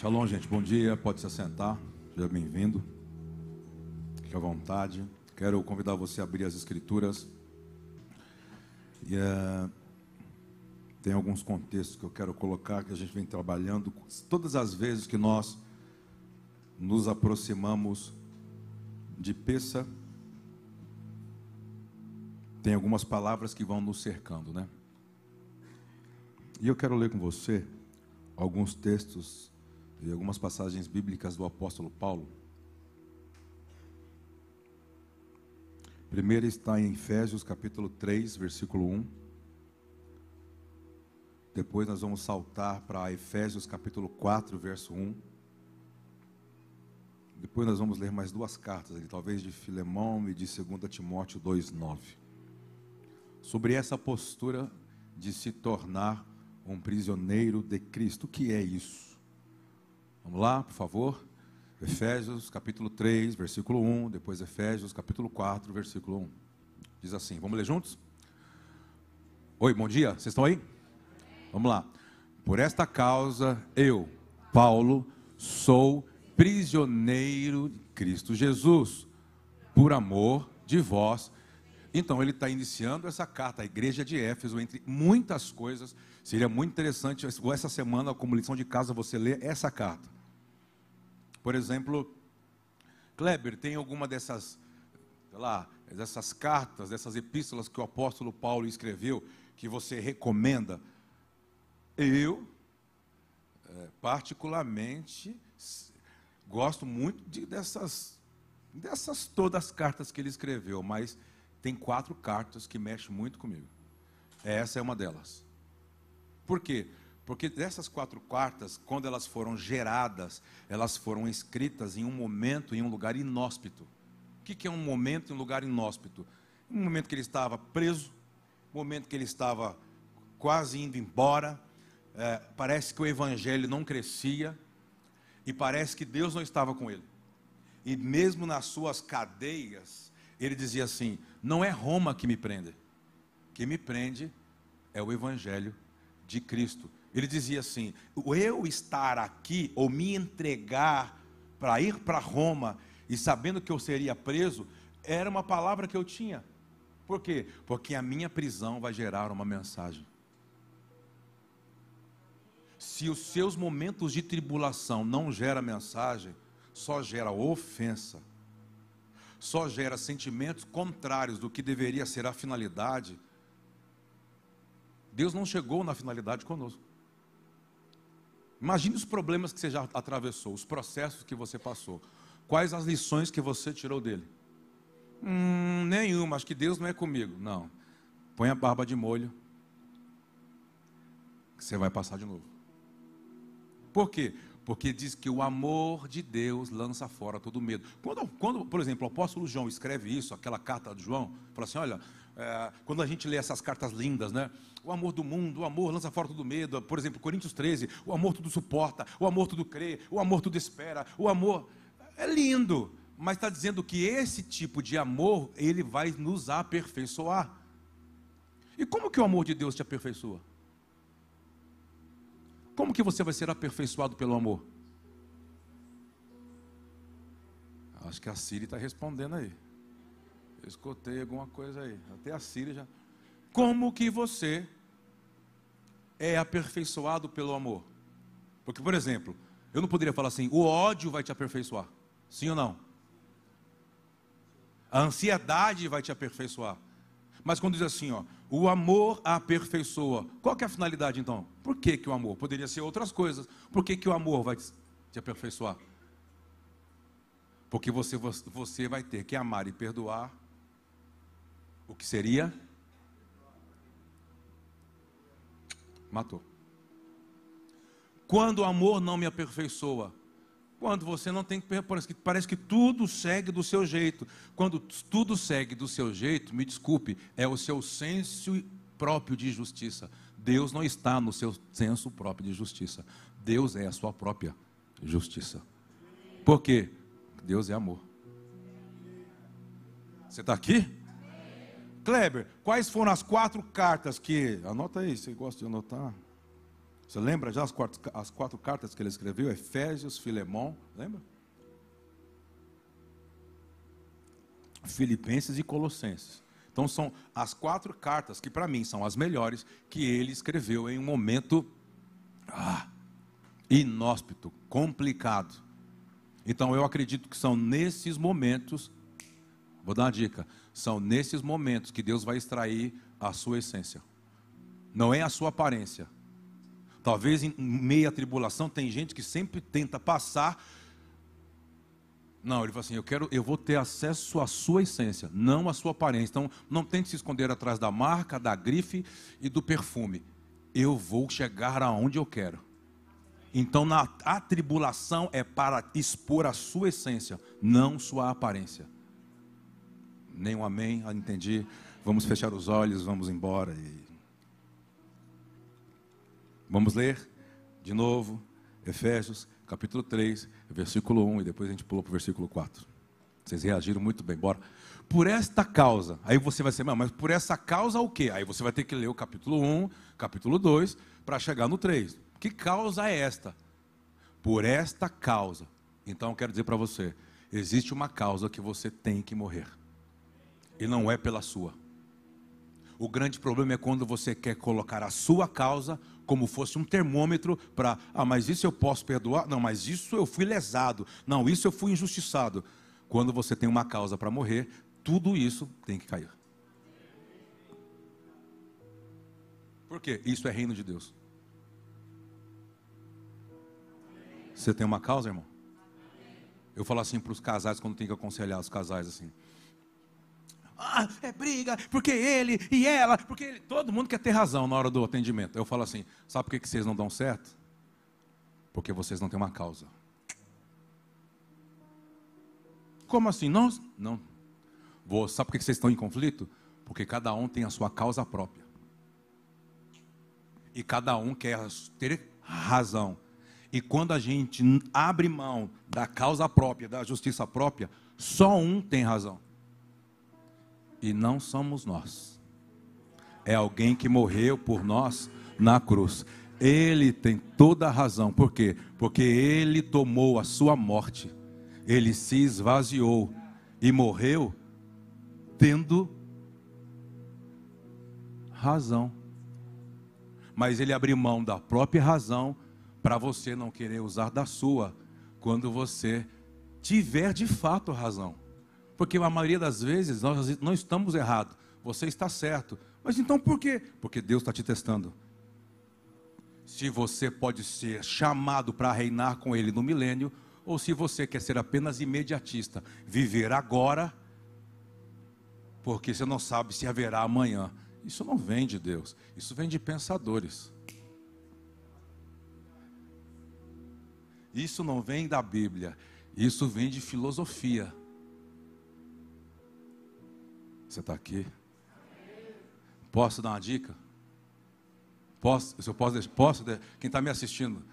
Shalom, gente. Bom dia. Pode se assentar. Seja bem-vindo. Fique à vontade. Quero convidar você a abrir as escrituras. E uh, tem alguns contextos que eu quero colocar que a gente vem trabalhando. Todas as vezes que nós nos aproximamos de Peça, tem algumas palavras que vão nos cercando, né? E eu quero ler com você alguns textos e algumas passagens bíblicas do apóstolo Paulo. Primeiro está em Efésios capítulo 3, versículo 1. Depois nós vamos saltar para Efésios capítulo 4, verso 1. Depois nós vamos ler mais duas cartas ali, talvez de Filemão e de 2 Timóteo 2:9. Sobre essa postura de se tornar um prisioneiro de Cristo. O que é isso? Vamos lá, por favor. Efésios capítulo 3, versículo 1, depois Efésios capítulo 4, versículo 1. Diz assim: Vamos ler juntos? Oi, bom dia, vocês estão aí? Vamos lá. Por esta causa, eu, Paulo, sou prisioneiro de Cristo Jesus, por amor de vós. Então, ele está iniciando essa carta à igreja de Éfeso, entre muitas coisas. Seria muito interessante, essa semana, como lição de casa, você ler essa carta. Por exemplo, Kleber, tem alguma dessas, sei lá, dessas cartas, dessas epístolas que o apóstolo Paulo escreveu, que você recomenda? Eu, é, particularmente, gosto muito de dessas, dessas todas as cartas que ele escreveu, mas tem quatro cartas que mexem muito comigo. Essa é uma delas. Por quê? Porque dessas quatro cartas, quando elas foram geradas, elas foram escritas em um momento, em um lugar inóspito. O que é um momento em um lugar inóspito? Um momento que ele estava preso, um momento que ele estava quase indo embora. É, parece que o evangelho não crescia e parece que Deus não estava com ele. E mesmo nas suas cadeias, ele dizia assim: Não é Roma que me prende, que me prende é o evangelho de Cristo. Ele dizia assim: eu estar aqui ou me entregar para ir para Roma e sabendo que eu seria preso, era uma palavra que eu tinha. Por quê? Porque a minha prisão vai gerar uma mensagem. Se os seus momentos de tribulação não geram mensagem, só gera ofensa, só gera sentimentos contrários do que deveria ser a finalidade. Deus não chegou na finalidade conosco. Imagine os problemas que você já atravessou, os processos que você passou. Quais as lições que você tirou dele? Hum, nenhuma, acho que Deus não é comigo. Não. Põe a barba de molho, que você vai passar de novo. Por quê? Porque diz que o amor de Deus lança fora todo medo. Quando, quando, por exemplo, o apóstolo João escreve isso, aquela carta de João, fala assim: olha, é, quando a gente lê essas cartas lindas, né? O amor do mundo, o amor lança fora todo medo. Por exemplo, Coríntios 13, o amor tudo suporta, o amor tudo crê, o amor tudo espera, o amor. É lindo, mas está dizendo que esse tipo de amor, ele vai nos aperfeiçoar. E como que o amor de Deus te aperfeiçoa? Como que você vai ser aperfeiçoado pelo amor? Acho que a Siri está respondendo aí. Escutei alguma coisa aí. Até a Síria já. Como que você é aperfeiçoado pelo amor? Porque, por exemplo, eu não poderia falar assim: o ódio vai te aperfeiçoar. Sim ou não? A ansiedade vai te aperfeiçoar. Mas quando diz assim, ó, o amor aperfeiçoa. Qual que é a finalidade então? Por que, que o amor? Poderia ser outras coisas. Por que, que o amor vai te aperfeiçoar? Porque você, você vai ter que amar e perdoar o que seria? Matou. Quando o amor não me aperfeiçoa, quando você não tem que parece que tudo segue do seu jeito. Quando tudo segue do seu jeito, me desculpe, é o seu senso próprio de justiça. Deus não está no seu senso próprio de justiça. Deus é a sua própria justiça. Por quê? Deus é amor. Você está aqui? Kleber, quais foram as quatro cartas que. Anota aí, você gosta de anotar? Você lembra já as quatro, as quatro cartas que ele escreveu? Efésios, Filemão, lembra? Filipenses e Colossenses. Então são as quatro cartas que para mim são as melhores que ele escreveu em um momento ah, inóspito, complicado. Então eu acredito que são nesses momentos, vou dar uma dica, são nesses momentos que Deus vai extrair a sua essência. Não é a sua aparência. Talvez em meia tribulação tem gente que sempre tenta passar não, ele falou assim: eu quero, eu vou ter acesso à sua essência, não à sua aparência. Então, não tente se esconder atrás da marca, da grife e do perfume. Eu vou chegar aonde eu quero. Então, na, a tribulação é para expor a sua essência, não sua aparência. Nenhum amém, ah, entendi. Vamos fechar os olhos, vamos embora. E... Vamos ler de novo, Efésios capítulo 3, versículo 1, e depois a gente pulou para o versículo 4. Vocês reagiram muito bem, bora. Por esta causa, aí você vai ser, mas por essa causa o quê? Aí você vai ter que ler o capítulo 1, capítulo 2, para chegar no 3. Que causa é esta? Por esta causa. Então eu quero dizer para você, existe uma causa que você tem que morrer. E não é pela sua. O grande problema é quando você quer colocar a sua causa como fosse um termômetro para, ah, mas isso eu posso perdoar? Não, mas isso eu fui lesado. Não, isso eu fui injustiçado. Quando você tem uma causa para morrer, tudo isso tem que cair. Por quê? Isso é reino de Deus. Você tem uma causa, irmão? Eu falo assim para os casais quando tem que aconselhar os casais assim ah, é briga, porque ele e ela, porque ele, todo mundo quer ter razão na hora do atendimento. Eu falo assim: sabe por que, vocês não dão certo? Porque vocês não têm uma causa. Como assim? Não, não. Vou, sabe por que vocês estão em conflito? Porque cada um tem a sua causa própria. E cada um quer ter razão. E quando a gente abre mão da causa própria, da justiça própria, só um tem razão. E não somos nós. É alguém que morreu por nós na cruz. Ele tem toda a razão. Por quê? Porque ele tomou a sua morte. Ele se esvaziou e morreu tendo razão. Mas ele abriu mão da própria razão para você não querer usar da sua quando você tiver de fato razão. Porque a maioria das vezes nós não estamos errados. Você está certo. Mas então por quê? Porque Deus está te testando. Se você pode ser chamado para reinar com Ele no milênio, ou se você quer ser apenas imediatista, viver agora, porque você não sabe se haverá amanhã. Isso não vem de Deus, isso vem de pensadores. Isso não vem da Bíblia, isso vem de filosofia. Você está aqui? Posso dar uma dica? Posso? Se eu posso, posso? Quem está me assistindo,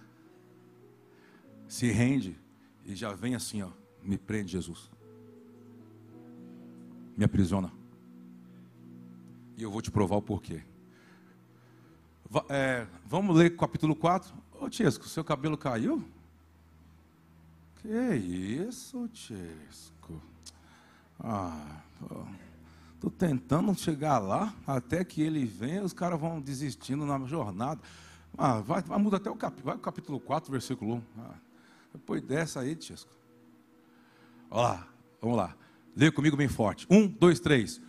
se rende e já vem assim, ó, me prende Jesus, me aprisiona. E eu vou te provar o porquê. É, vamos ler capítulo 4. Ô Tiesco, seu cabelo caiu? Que isso, Tiesco? Ah, pô. Estou tentando chegar lá, até que ele venha, os caras vão desistindo na jornada. Ah, vai, vai mudar até o capítulo, vai capítulo 4, versículo 1. Ah, depois dessa aí, Tiesco. Olha lá, vamos lá. Lê comigo bem forte. Um, dois, três.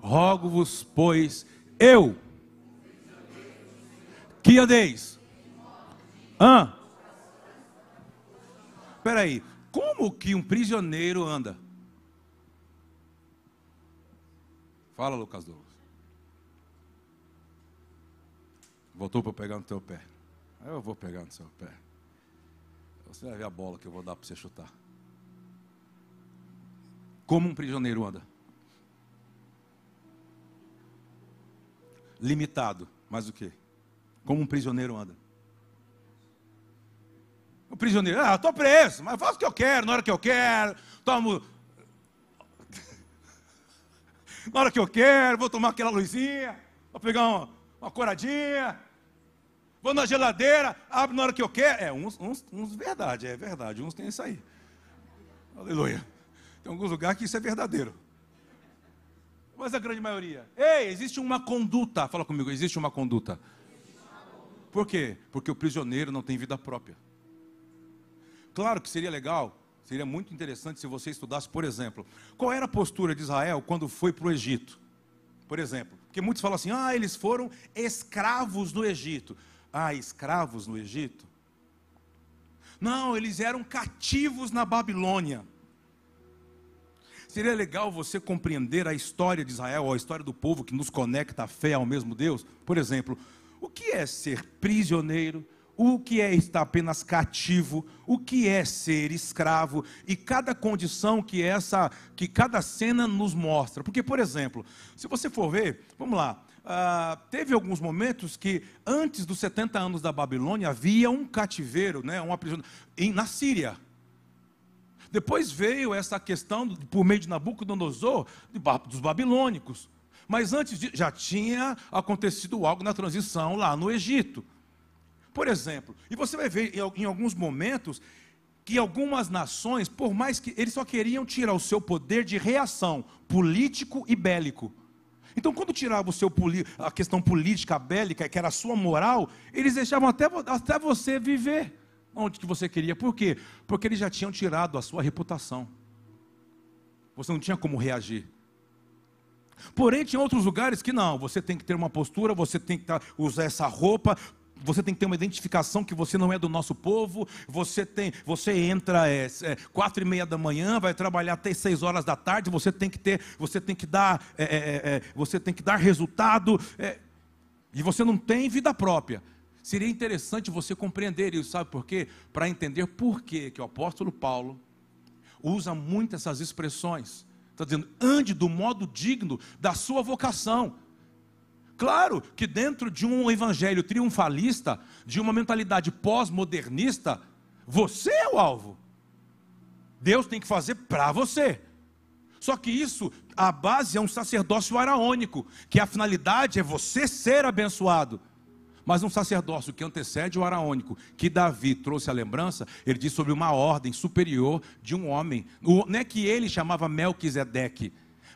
Rogo-vos, pois, eu, que andeis. Hã? Espera aí, como que um prisioneiro anda? Fala, Lucas Douglas. Voltou para pegar no teu pé. Eu vou pegar no seu pé. Você vai ver a bola que eu vou dar para você chutar. Como um prisioneiro anda? Limitado. Mas o que? Como um prisioneiro anda? O prisioneiro, ah, estou preso, mas faço o que eu quero, na hora que eu quero, tomo na hora que eu quero, vou tomar aquela luzinha, vou pegar uma, uma coradinha. Vou na geladeira, abro na hora que eu quero. É, uns, uns, uns verdade, é verdade. Uns tem isso aí. Aleluia. Tem alguns lugares que isso é verdadeiro. Mas a grande maioria. Ei, existe uma conduta. Fala comigo, existe uma conduta. Por quê? Porque o prisioneiro não tem vida própria. Claro que seria legal, seria muito interessante se você estudasse, por exemplo, qual era a postura de Israel quando foi para o Egito. Por exemplo, porque muitos falam assim: ah, eles foram escravos no Egito. Ah, escravos no Egito? Não, eles eram cativos na Babilônia. Seria legal você compreender a história de Israel, a história do povo que nos conecta à fé ao mesmo Deus. Por exemplo, o que é ser prisioneiro? O que é estar apenas cativo? O que é ser escravo? E cada condição que essa, que cada cena nos mostra. Porque, por exemplo, se você for ver, vamos lá, ah, teve alguns momentos que, antes dos 70 anos da Babilônia, havia um cativeiro, né, uma prisão, na Síria. Depois veio essa questão, por meio de Nabucodonosor, dos babilônicos. Mas antes de, já tinha acontecido algo na transição lá no Egito. Por exemplo, e você vai ver em alguns momentos que algumas nações, por mais que eles só queriam tirar o seu poder de reação político e bélico. Então, quando tirava o seu, a questão política, bélica, que era a sua moral, eles deixavam até, até você viver onde que você queria. Por quê? Porque eles já tinham tirado a sua reputação. Você não tinha como reagir. Porém, tinha outros lugares que não, você tem que ter uma postura, você tem que usar essa roupa, você tem que ter uma identificação que você não é do nosso povo. Você tem, você entra é, é, quatro e meia da manhã, vai trabalhar até seis horas da tarde. Você tem que ter, você tem que dar, é, é, é você tem que dar resultado. É, e você não tem vida própria. Seria interessante você compreender isso, sabe por quê? Para entender por quê que o apóstolo Paulo usa muito essas expressões. Está dizendo, ande do modo digno da sua vocação. Claro que dentro de um evangelho triunfalista, de uma mentalidade pós-modernista, você é o alvo. Deus tem que fazer para você. Só que isso, a base é um sacerdócio araônico, que a finalidade é você ser abençoado. Mas um sacerdócio que antecede o araônico, que Davi trouxe a lembrança, ele diz sobre uma ordem superior de um homem. Não é que ele chamava Melquisedeque,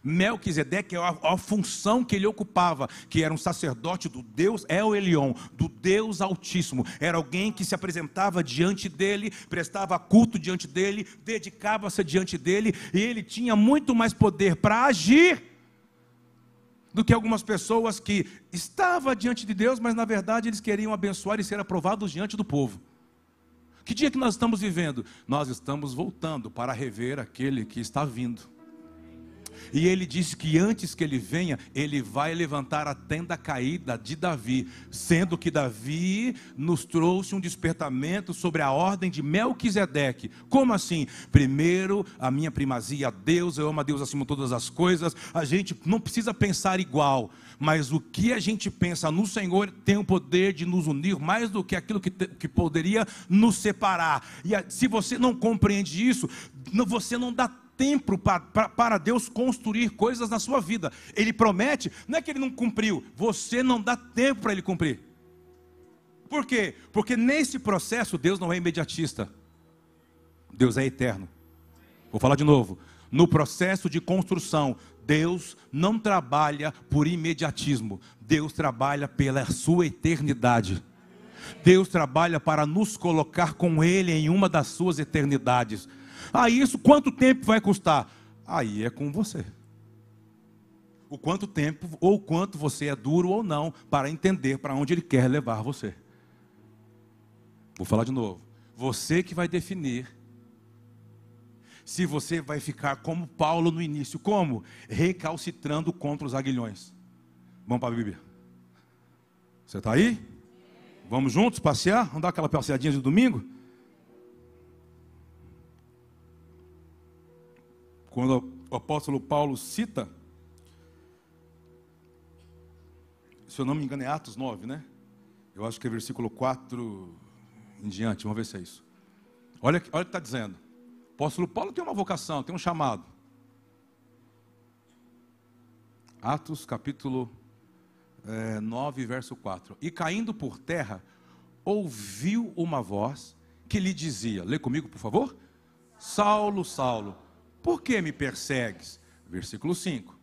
Melquisedeque é a, a, função que ele ocupava, que era um sacerdote do Deus El Elion, do Deus Altíssimo. Era alguém que se apresentava diante dele, prestava culto diante dele, dedicava-se diante dele, e ele tinha muito mais poder para agir do que algumas pessoas que estavam diante de Deus, mas na verdade eles queriam abençoar e ser aprovados diante do povo. Que dia que nós estamos vivendo? Nós estamos voltando para rever aquele que está vindo. E ele disse que antes que ele venha, ele vai levantar a tenda caída de Davi, sendo que Davi nos trouxe um despertamento sobre a ordem de Melquisedeque. Como assim? Primeiro, a minha primazia a Deus, eu amo a Deus acima de todas as coisas. A gente não precisa pensar igual, mas o que a gente pensa no Senhor tem o poder de nos unir mais do que aquilo que, te, que poderia nos separar. E a, se você não compreende isso, você não dá tempo para, Deus construir coisas na sua vida. Ele promete, não é que ele não cumpriu, você não dá tempo para ele cumprir. Por quê? Porque nesse processo Deus não é imediatista. Deus é eterno. Vou falar de novo. No processo de construção, Deus não trabalha por imediatismo. Deus trabalha pela sua eternidade. Deus trabalha para nos colocar com Ele em uma das suas eternidades. Ah, isso quanto tempo vai custar? Aí é com você. O quanto tempo ou quanto você é duro ou não para entender para onde ele quer levar você. Vou falar de novo. Você que vai definir se você vai ficar como Paulo no início, como? Recalcitrando contra os aguilhões. Vamos para a Bíblia. Você está aí? Vamos juntos passear? Vamos dar aquela passeadinha de domingo? Quando o apóstolo Paulo cita, se eu não me engano é Atos 9, né? Eu acho que é versículo 4 em diante, vamos ver se é isso. Olha, olha o que está dizendo. O apóstolo Paulo tem uma vocação, tem um chamado. Atos capítulo é, 9, verso 4. E caindo por terra, ouviu uma voz que lhe dizia: Lê comigo, por favor. Saulo, Saulo, por que me persegues? Versículo 5.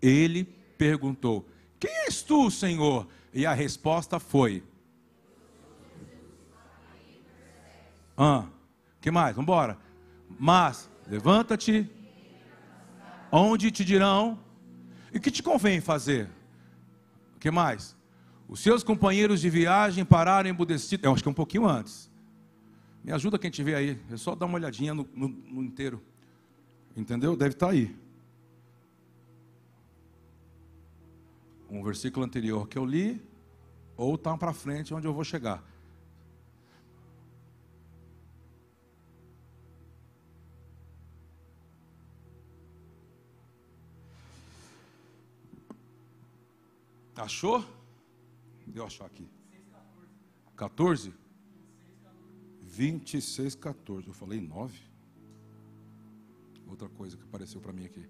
Ele perguntou: Quem és tu, Senhor? E a resposta foi: Ah, que mais? Vamos embora. Mas levanta-te. Onde te dirão? E que te convém fazer? O que mais? Os seus companheiros de viagem pararam embudecidos. Eu acho que é um pouquinho antes. Me ajuda quem tiver aí. É só dar uma olhadinha no, no, no inteiro. Entendeu? Deve estar aí. Um versículo anterior que eu li, ou está para frente onde eu vou chegar. Achou? Deu achar aqui. 14? 26, 14. Eu falei 9? Outra coisa que apareceu para mim aqui.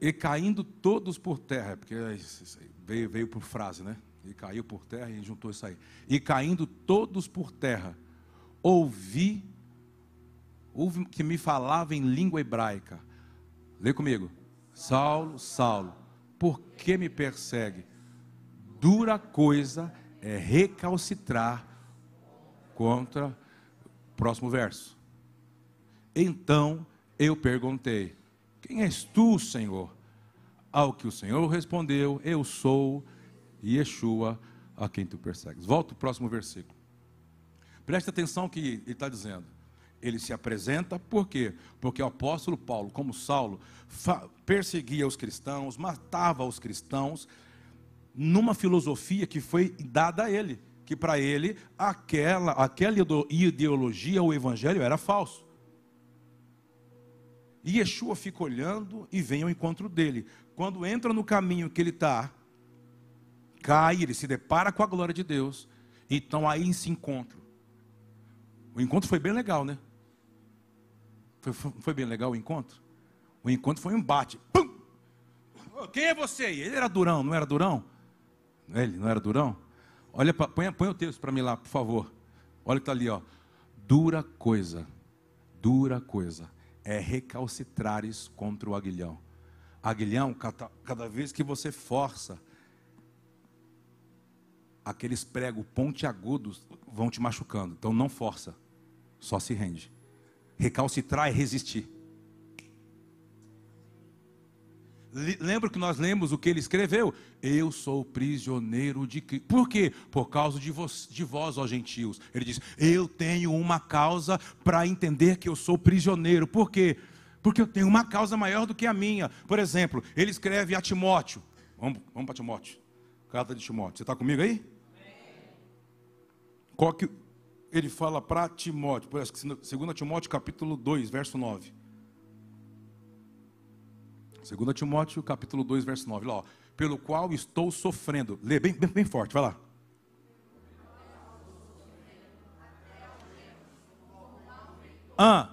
E caindo todos por terra, porque veio, veio por frase, né? E caiu por terra e juntou isso aí. E caindo todos por terra, ouvi, ouvi que me falava em língua hebraica. Lê comigo. Saulo, Saulo, por que me persegue? Dura coisa é recalcitrar contra. Próximo verso. Então eu perguntei: Quem és tu, Senhor? Ao que o Senhor respondeu: Eu sou Yeshua, a quem tu persegues. Volta o próximo versículo. Preste atenção que ele está dizendo ele se apresenta, por quê? Porque o apóstolo Paulo, como Saulo, perseguia os cristãos, matava os cristãos, numa filosofia que foi dada a ele, que para ele aquela, aquela ideologia, o evangelho era falso. E Yeshua fica olhando e vem ao encontro dele. Quando entra no caminho que ele está, cai, ele se depara com a glória de Deus. Então aí se encontra. O encontro foi bem legal, né? Foi, foi bem legal o encontro? O encontro foi um embate. Pum! Quem é você? Ele era durão, não era durão? Ele não era durão? Olha, põe, põe o texto para mim lá, por favor. Olha que está ali, ó. Dura coisa, dura coisa é recalcitrares contra o aguilhão. Aguilhão, cada, cada vez que você força, aqueles pregos pontiagudos vão te machucando. Então não força, só se rende. Recalcitrar é resistir. Lembra que nós lemos o que ele escreveu? Eu sou prisioneiro de Cristo. Por quê? Por causa de vós, de vós, ó gentios. Ele diz: Eu tenho uma causa para entender que eu sou prisioneiro. Por quê? Porque eu tenho uma causa maior do que a minha. Por exemplo, ele escreve a Timóteo. Vamos, vamos para Timóteo. Carta de Timóteo. Você está comigo aí? Qual que, ele fala para Timóteo, 2 Timóteo capítulo 2, verso 9. 2 Timóteo capítulo 2, verso 9. Lá, ó, pelo qual estou sofrendo. Lê bem, bem, bem forte, vai lá. Ah.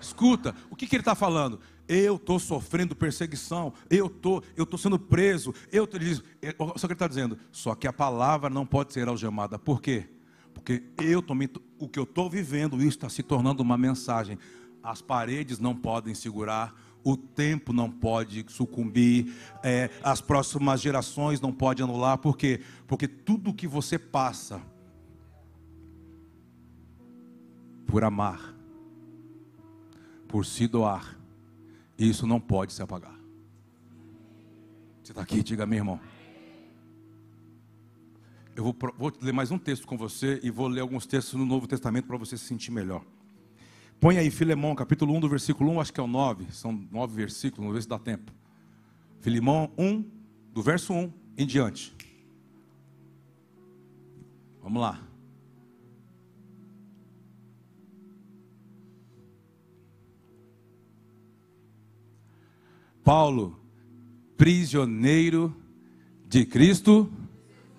Escuta, o que, que ele está falando? eu estou sofrendo perseguição, eu tô, estou tô sendo preso, eu tô, ele diz, é, só que ele está dizendo, só que a palavra não pode ser algemada, por quê? Porque eu também, o que eu estou vivendo, isso está se tornando uma mensagem. As paredes não podem segurar, o tempo não pode sucumbir, é, as próximas gerações não podem anular, por quê? Porque tudo que você passa por amar, por se doar, isso não pode se apagar. Você está aqui, diga, meu irmão. Eu vou, vou, ler mais um texto com você e vou ler alguns textos no Novo Testamento para você se sentir melhor. Põe aí Filemão, capítulo 1, do versículo 1, acho que é o 9. São nove versículos, vamos ver se dá tempo. Filemão 1, do verso 1 em diante. Vamos lá. Paulo, prisioneiro de Cristo.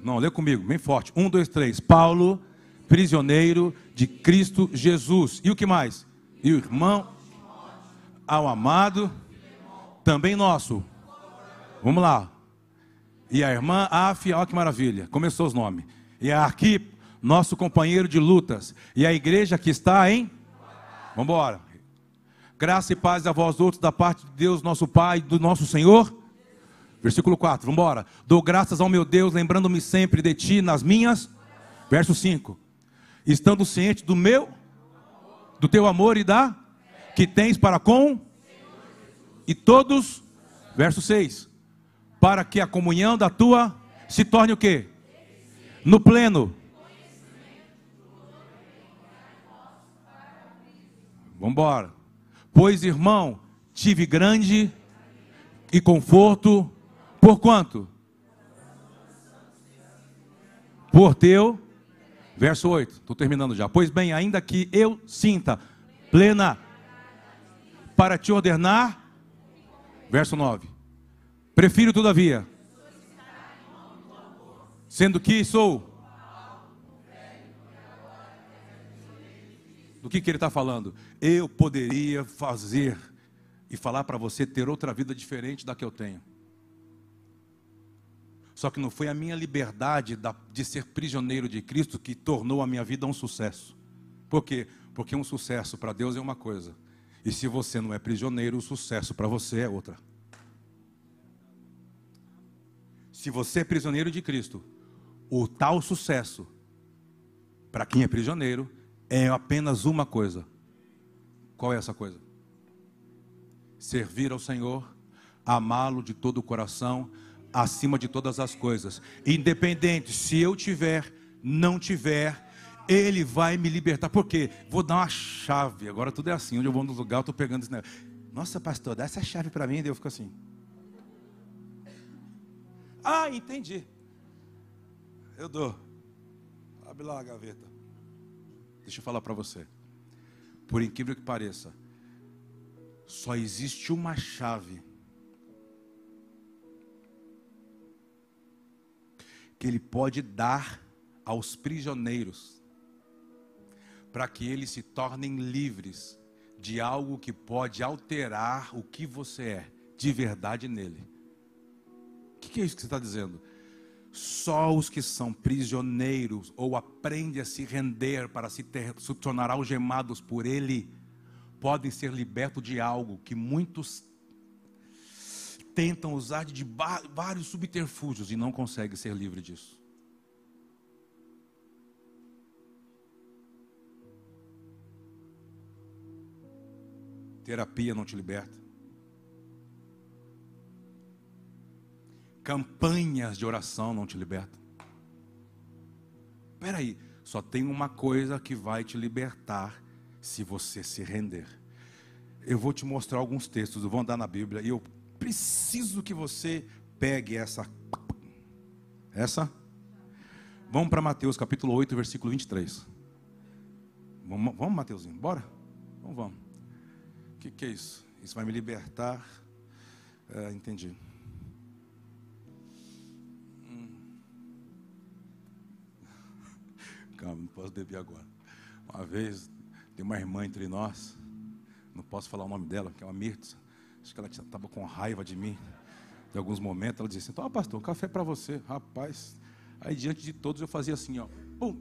Não, lê comigo, bem forte. Um, dois, três. Paulo, prisioneiro de Cristo Jesus. E o que mais? E o irmão, ao amado, também nosso. Vamos lá. E a irmã Af, olha que maravilha, começou os nomes. E a Arquipo, nosso companheiro de lutas. E a igreja que está em. Vamos embora. Graça e paz a vós outros da parte de Deus, nosso Pai, do nosso Senhor. Versículo 4, vamos embora. Dou graças ao meu Deus, lembrando-me sempre de ti nas minhas. Verso 5. Estando ciente do meu, do teu amor e da que tens para com e todos. Verso 6 para que a comunhão da tua se torne o quê? No pleno. Vamos embora. Pois, irmão, tive grande e conforto. Por quanto? Por teu. Verso 8. Estou terminando já. Pois bem, ainda que eu sinta plena para te ordenar. Verso 9 Prefiro, todavia, sendo que sou. Do que, que ele está falando? Eu poderia fazer e falar para você ter outra vida diferente da que eu tenho. Só que não foi a minha liberdade de ser prisioneiro de Cristo que tornou a minha vida um sucesso. Por quê? Porque um sucesso para Deus é uma coisa. E se você não é prisioneiro, o sucesso para você é outra. Se você é prisioneiro de Cristo, o tal sucesso, para quem é prisioneiro, é apenas uma coisa. Qual é essa coisa? Servir ao Senhor, amá-lo de todo o coração, acima de todas as coisas. Independente se eu tiver, não tiver, ele vai me libertar. Por quê? Vou dar uma chave. Agora tudo é assim. Onde eu vou no lugar, eu estou pegando esse negócio. Nossa, pastor, dá essa chave para mim. E eu fico assim. Ah, entendi. Eu dou. Abre lá a gaveta. Deixa eu falar para você. Por incrível que pareça, só existe uma chave que ele pode dar aos prisioneiros para que eles se tornem livres de algo que pode alterar o que você é de verdade nele. O que, que é isso que você está dizendo? Só os que são prisioneiros ou aprendem a se render para se, ter, se tornar algemados por Ele, podem ser libertos de algo que muitos tentam usar de vários subterfúgios e não conseguem ser livres disso. Terapia não te liberta. Campanhas de oração não te libertam. Espera aí, só tem uma coisa que vai te libertar se você se render. Eu vou te mostrar alguns textos, vou andar na Bíblia e eu preciso que você pegue essa essa Vamos para Mateus capítulo 8, versículo 23. Vamos, vamos Mateuzinho, bora? Então vamos. O que, que é isso? Isso vai me libertar. É, entendi. Calma, não posso beber agora. Uma vez, tem uma irmã entre nós, não posso falar o nome dela, que é uma Mirtz. Acho que ela estava com raiva de mim. Em alguns momentos, ela dizia assim: Toma, pastor, um café para você. Rapaz, aí diante de todos eu fazia assim, ó, pum.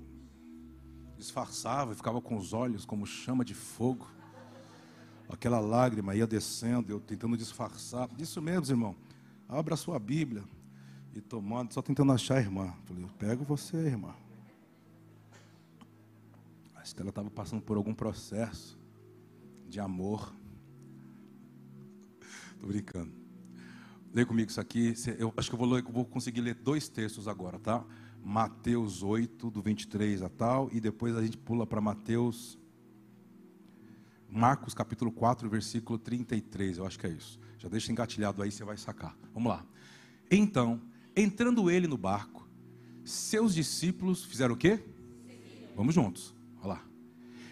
Disfarçava e ficava com os olhos como chama de fogo. Aquela lágrima ia descendo, eu tentando disfarçar. Isso mesmo, irmão. Abra a sua Bíblia. E tomando, só tentando achar a irmã. Falei, eu pego você, irmã. Acho que ela estava passando por algum processo de amor. Estou brincando. Leia comigo isso aqui. Eu acho que eu vou, ler, vou conseguir ler dois textos agora, tá? Mateus 8, do 23 a tal, e depois a gente pula para Mateus. Marcos capítulo 4, versículo 33, eu acho que é isso. Já deixa engatilhado aí, você vai sacar. Vamos lá. Então, entrando ele no barco, seus discípulos fizeram o quê? Vamos juntos. Olha lá.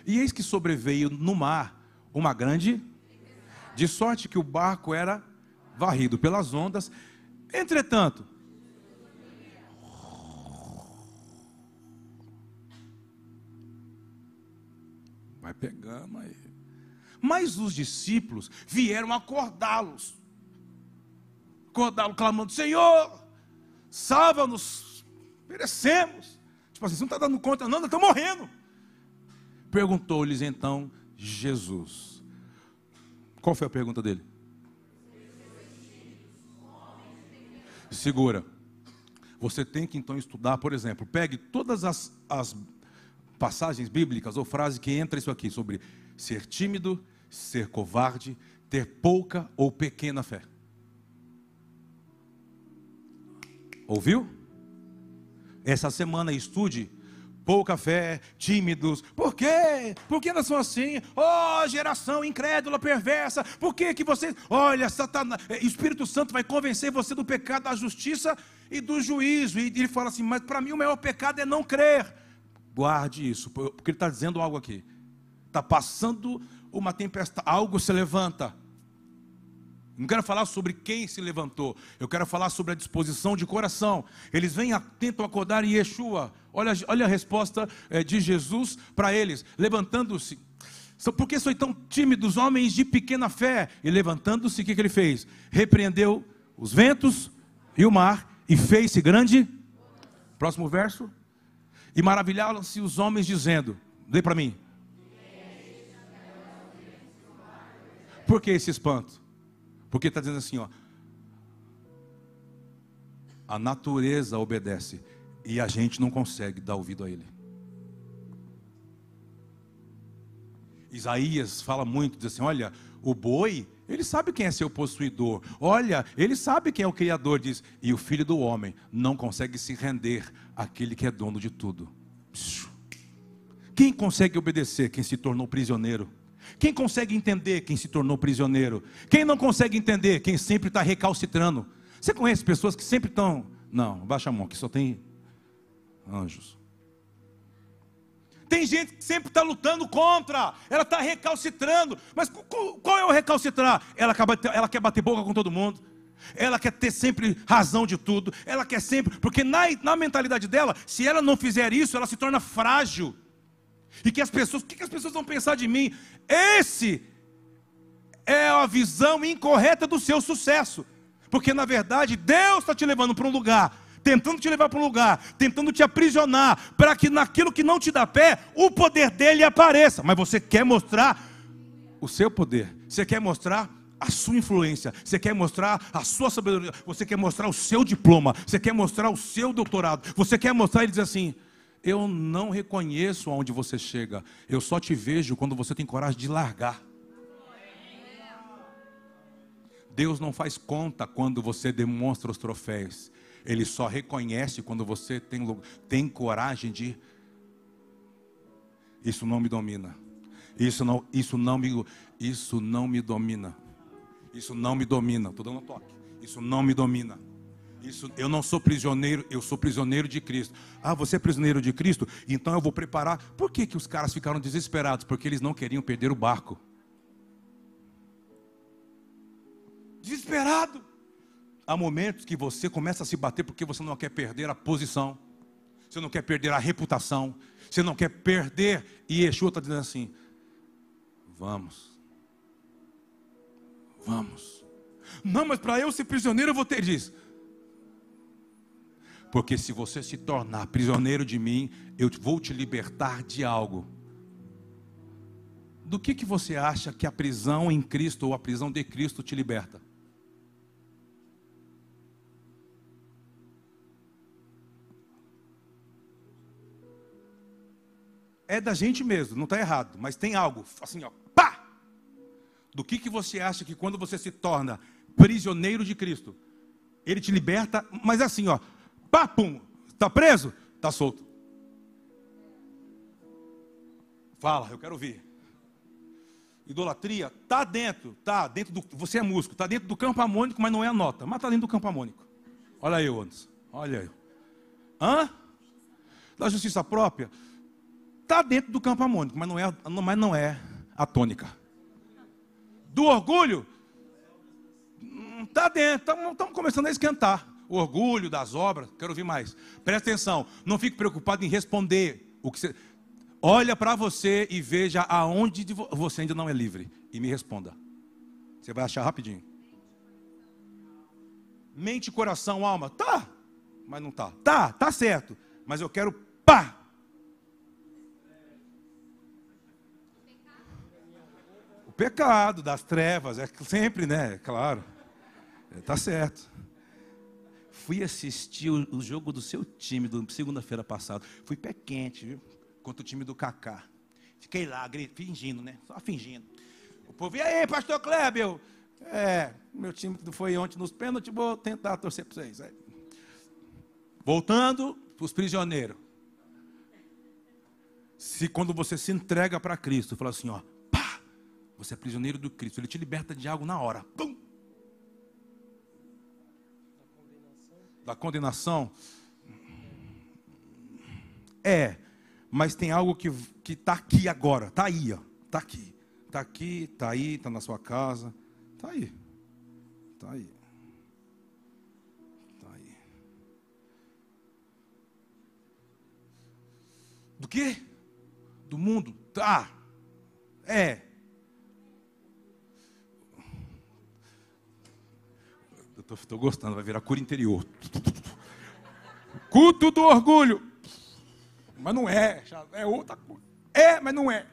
E eis que sobreveio no mar uma grande, de sorte que o barco era varrido pelas ondas. Entretanto, vai pegando aí. Mas os discípulos vieram acordá-los. Acordá-lo clamando: Senhor, salva-nos, perecemos. Tipo assim, você não está dando conta, não, nós morrendo. Perguntou-lhes então Jesus. Qual foi a pergunta dele? Segura. Você tem que então estudar, por exemplo, pegue todas as, as passagens bíblicas ou frases que entra isso aqui sobre ser tímido, ser covarde, ter pouca ou pequena fé. Ouviu? Essa semana estude pouca fé, tímidos. Por quê? Por que nós somos assim? Oh, geração incrédula, perversa. Por que que você, olha, Satanás, eh, Espírito Santo vai convencer você do pecado, da justiça e do juízo. E ele fala assim: "Mas para mim o maior pecado é não crer". Guarde isso, porque ele está dizendo algo aqui. Está passando uma tempestade, algo se levanta. Não quero falar sobre quem se levantou, eu quero falar sobre a disposição de coração. Eles vêm, tentam acordar em Yeshua. Olha, olha a resposta eh, de Jesus para eles, levantando-se. Por que sois tão tímidos, homens de pequena fé? E levantando-se, o que, que ele fez? Repreendeu os ventos e o mar e fez-se grande. Próximo verso. E maravilharam-se os homens, dizendo: Lê para mim. Por que esse espanto? Porque está dizendo assim, ó. A natureza obedece e a gente não consegue dar ouvido a ele. Isaías fala muito, diz assim: olha, o boi, ele sabe quem é seu possuidor. Olha, ele sabe quem é o Criador, diz. E o filho do homem não consegue se render àquele que é dono de tudo. Quem consegue obedecer? Quem se tornou prisioneiro. Quem consegue entender quem se tornou prisioneiro? Quem não consegue entender? Quem sempre está recalcitrando. Você conhece pessoas que sempre estão. Não, baixa a mão, que só tem anjos. Tem gente que sempre está lutando contra, ela está recalcitrando. Mas qual é o recalcitrar? Ela, acaba, ela quer bater boca com todo mundo. Ela quer ter sempre razão de tudo. Ela quer sempre. Porque na, na mentalidade dela, se ela não fizer isso, ela se torna frágil. E que as pessoas, o que, as pessoas vão pensar de mim? Esse é a visão incorreta do seu sucesso. Porque na verdade Deus está te levando para um lugar, tentando te levar para um lugar, tentando te aprisionar, para que naquilo que não te dá pé, o poder dele apareça. Mas você quer mostrar o seu poder, você quer mostrar a sua influência, você quer mostrar a sua sabedoria, você quer mostrar o seu diploma, você quer mostrar o seu doutorado, você quer mostrar e dizer assim: eu não reconheço aonde você chega. Eu só te vejo quando você tem coragem de largar. Deus não faz conta quando você demonstra os troféus. Ele só reconhece quando você tem, tem coragem de. Isso não me domina. Isso não, isso não me, isso não me domina. Isso não me domina. Estou dando um toque. Isso não me domina. Isso, eu não sou prisioneiro, eu sou prisioneiro de Cristo. Ah, você é prisioneiro de Cristo? Então eu vou preparar. Por que, que os caras ficaram desesperados? Porque eles não queriam perder o barco. Desesperado. Há momentos que você começa a se bater porque você não quer perder a posição, você não quer perder a reputação, você não quer perder. E Yeshua está dizendo assim: vamos, vamos. Não, mas para eu ser prisioneiro eu vou ter. Diz, porque se você se tornar prisioneiro de mim, eu vou te libertar de algo. Do que, que você acha que a prisão em Cristo ou a prisão de Cristo te liberta? É da gente mesmo, não está errado, mas tem algo, assim, ó, pá! Do que, que você acha que quando você se torna prisioneiro de Cristo, Ele te liberta, mas assim, ó, Papum. Está preso? Está solto. Fala, eu quero ouvir. Idolatria está dentro, está dentro do. Você é músico, está dentro do campo harmônico, mas não é a nota. Mas está dentro do campo harmônico. Olha aí, Anderson. Olha aí. Hã? Da justiça própria. Está dentro do campo harmônico, mas não é, mas não é a tônica. Do orgulho. Está dentro. Estamos começando a esquentar orgulho das obras. Quero ouvir mais. Presta atenção, não fique preocupado em responder o que você. Olha para você e veja aonde você ainda não é livre e me responda. Você vai achar rapidinho. Mente, coração, alma, tá. mas não tá. Tá, tá certo, mas eu quero pá. O pecado das trevas, é sempre, né? Claro. É, tá certo. Fui assistir o, o jogo do seu time, segunda-feira passada. Fui pé quente, viu? Contra o time do Kaká. Fiquei lá, fingindo, né? Só fingindo. O povo, e aí, pastor Kleber? É, meu time foi ontem nos pênaltis, vou tentar torcer para vocês. Voltando para os prisioneiros. Se quando você se entrega para Cristo, fala assim, ó, pá, você é prisioneiro do Cristo, ele te liberta de algo na hora. Pum! Da condenação. É, mas tem algo que está aqui agora, está aí, está aqui. Está aqui, está aí, está na sua casa, está aí. Está aí. Está aí. Do que? Do mundo? Tá. É. Estou gostando, vai virar cura interior. Culto do orgulho. Mas não é, é outra coisa. É, mas não é.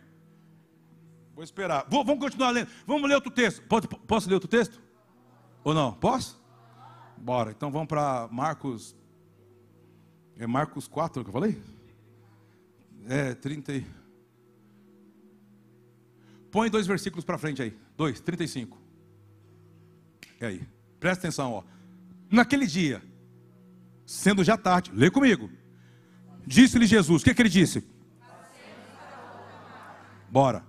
Vou esperar. Vou, vamos continuar lendo. Vamos ler outro texto. Pode, posso ler outro texto? Ou não? Posso? Bora. Então vamos para Marcos. É Marcos 4 que eu falei? É, 30. E... Põe dois versículos para frente aí. Dois, 35. É aí. Presta atenção, ó. Naquele dia, sendo já tarde, lê comigo. Disse-lhe Jesus, o que, que ele disse? Bora.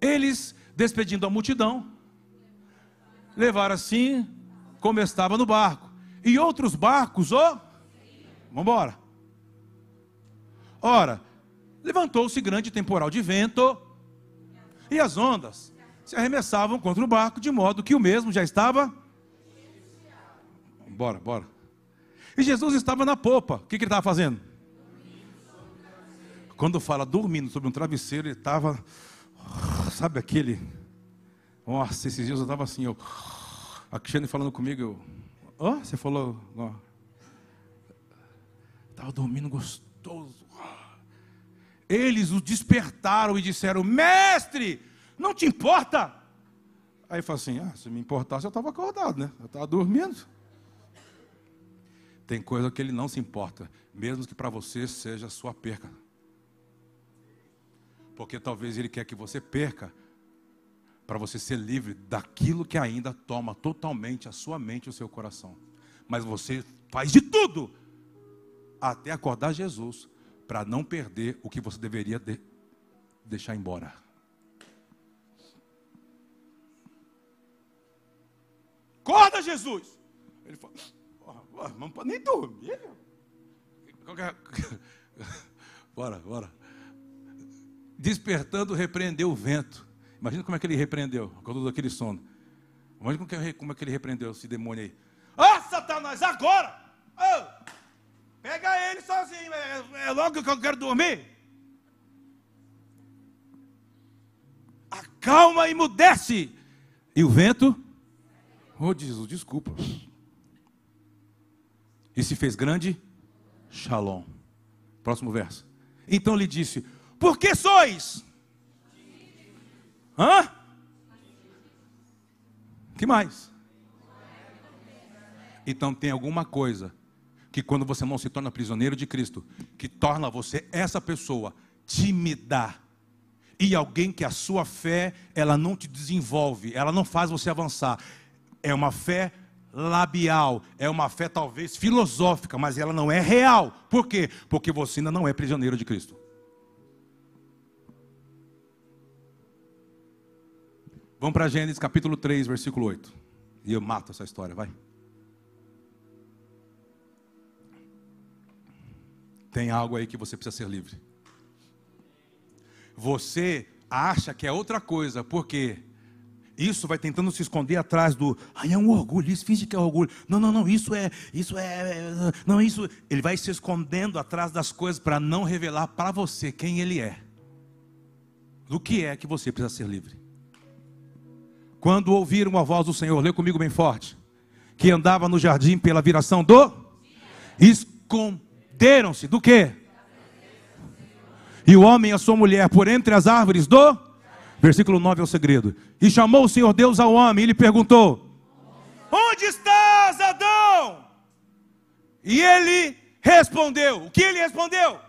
Eles, despedindo a multidão, levaram assim como estava no barco. E outros barcos, ó, oh, vamos embora. Ora, levantou-se grande temporal de vento, e as ondas se arremessavam contra o barco, de modo que o mesmo já estava. Bora, bora. E Jesus estava na popa. O que, que ele estava fazendo? Quando fala dormindo sobre um travesseiro, ele estava. Sabe aquele. Nossa, esses dias eu estava assim, eu. A Cristiane falando comigo, eu. Oh, você falou. Estava dormindo gostoso. Eles o despertaram e disseram: Mestre, não te importa? Aí falou assim: Ah, se me importasse, eu estava acordado, né? Eu estava dormindo. Tem coisa que ele não se importa, mesmo que para você seja sua perca. Porque talvez ele quer que você perca para você ser livre daquilo que ainda toma totalmente a sua mente e o seu coração. Mas você faz de tudo até acordar Jesus para não perder o que você deveria de deixar embora. Acorda, Jesus! Ele fala, não pode nem dormir. Bora, bora. Despertando, repreendeu o vento. Imagina como é que ele repreendeu, quando daquele sono. Imagina como é, como é que ele repreendeu esse demônio aí. Ah, oh, Satanás, agora! Oh, pega ele sozinho, é, é logo que eu quero dormir. Acalma e mudece. E o vento? Oh, Jesus, desculpa e se fez grande Shalom. Próximo verso. Então lhe disse: Por que sois? Hã? que mais? Então tem alguma coisa que quando você não se torna prisioneiro de Cristo, que torna você essa pessoa tímida e alguém que a sua fé ela não te desenvolve, ela não faz você avançar. É uma fé labial, é uma fé talvez filosófica, mas ela não é real. Por quê? Porque você ainda não é prisioneiro de Cristo. Vamos para Gênesis capítulo 3, versículo 8. E eu mato essa história, vai. Tem algo aí que você precisa ser livre. Você acha que é outra coisa, por quê? Isso vai tentando se esconder atrás do, ai, é um orgulho, isso finge que é orgulho. Não, não, não, isso é, isso é, não, isso. Ele vai se escondendo atrás das coisas para não revelar para você quem ele é. Do que é que você precisa ser livre. Quando ouviram a voz do Senhor, lê comigo bem forte, que andava no jardim pela viração do esconderam-se do quê? E o homem e a sua mulher por entre as árvores do versículo 9 é o segredo. E chamou o Senhor Deus ao homem e lhe perguntou: Onde estás, Adão? E ele respondeu: O que ele respondeu?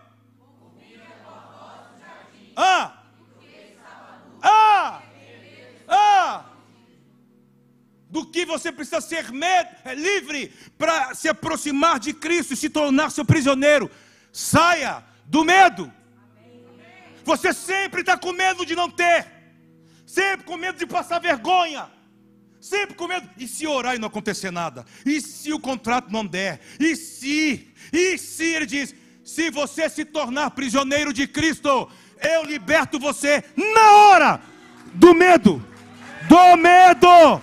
Ah! Ah! Ah! Do que você precisa ser é, livre para se aproximar de Cristo e se tornar seu prisioneiro. Saia do medo. Você sempre está com medo de não ter, sempre com medo de passar vergonha, sempre com medo. E se orar e não acontecer nada? E se o contrato não der? E se? E se ele diz: se você se tornar prisioneiro de Cristo, eu liberto você na hora do medo, do medo,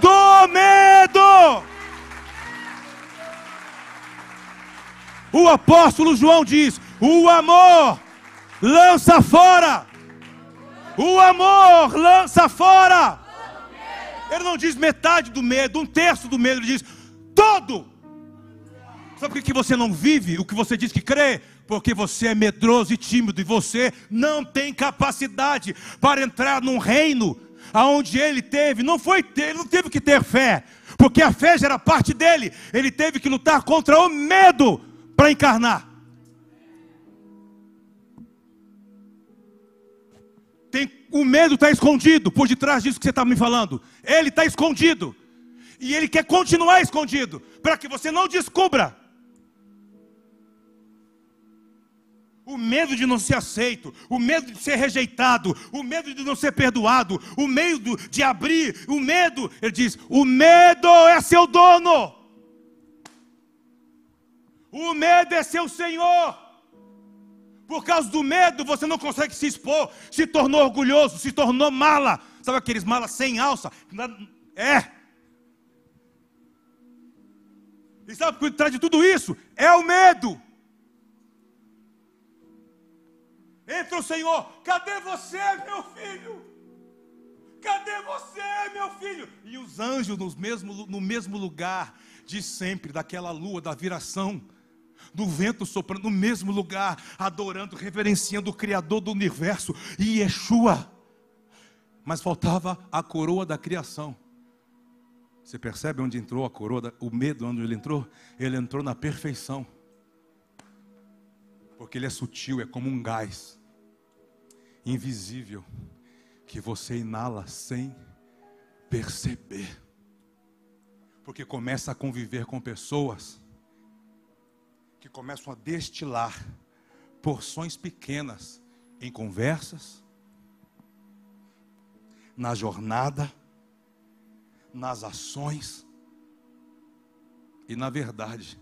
do medo. O apóstolo João diz: o amor lança fora. O amor lança fora. Ele não diz metade do medo, um terço do medo, ele diz todo. Sabe por que você não vive o que você diz que crê? Porque você é medroso e tímido e você não tem capacidade para entrar num reino aonde ele teve, não foi ele não teve que ter fé, porque a fé já era parte dele. Ele teve que lutar contra o medo para encarnar. O medo está escondido por detrás disso que você está me falando. Ele está escondido. E ele quer continuar escondido. Para que você não descubra. O medo de não ser aceito, o medo de ser rejeitado, o medo de não ser perdoado, o medo de abrir, o medo, ele diz: o medo é seu dono, o medo é seu senhor. Por causa do medo, você não consegue se expor, se tornou orgulhoso, se tornou mala. Sabe aqueles malas sem alça? É. E sabe por trás de tudo isso? É o medo. Entra o Senhor, cadê você, meu filho? Cadê você, meu filho? E os anjos no mesmo, no mesmo lugar de sempre, daquela lua, da viração do vento soprando no mesmo lugar, adorando, reverenciando o Criador do universo e Yeshua. Mas faltava a coroa da criação. Você percebe onde entrou a coroa, o medo onde ele entrou? Ele entrou na perfeição. Porque ele é sutil, é como um gás invisível que você inala sem perceber. Porque começa a conviver com pessoas que começam a destilar porções pequenas em conversas, na jornada, nas ações e na verdade.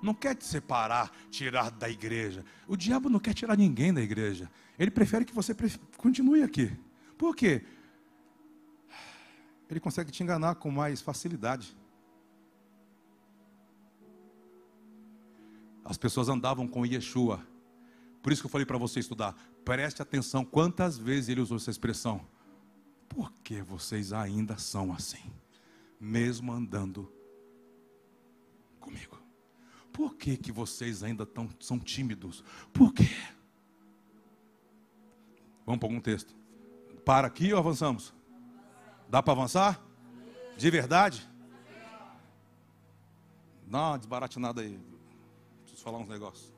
Não quer te separar, tirar da igreja. O diabo não quer tirar ninguém da igreja. Ele prefere que você continue aqui. Por quê? Ele consegue te enganar com mais facilidade. As pessoas andavam com Yeshua. Por isso que eu falei para você estudar. Preste atenção quantas vezes ele usou essa expressão. Por que vocês ainda são assim? Mesmo andando comigo. Por que, que vocês ainda tão, são tímidos? Por quê? Vamos para algum texto. Para aqui ou avançamos? Dá para avançar? De verdade? Dá uma desbaratinada aí falar uns negócios.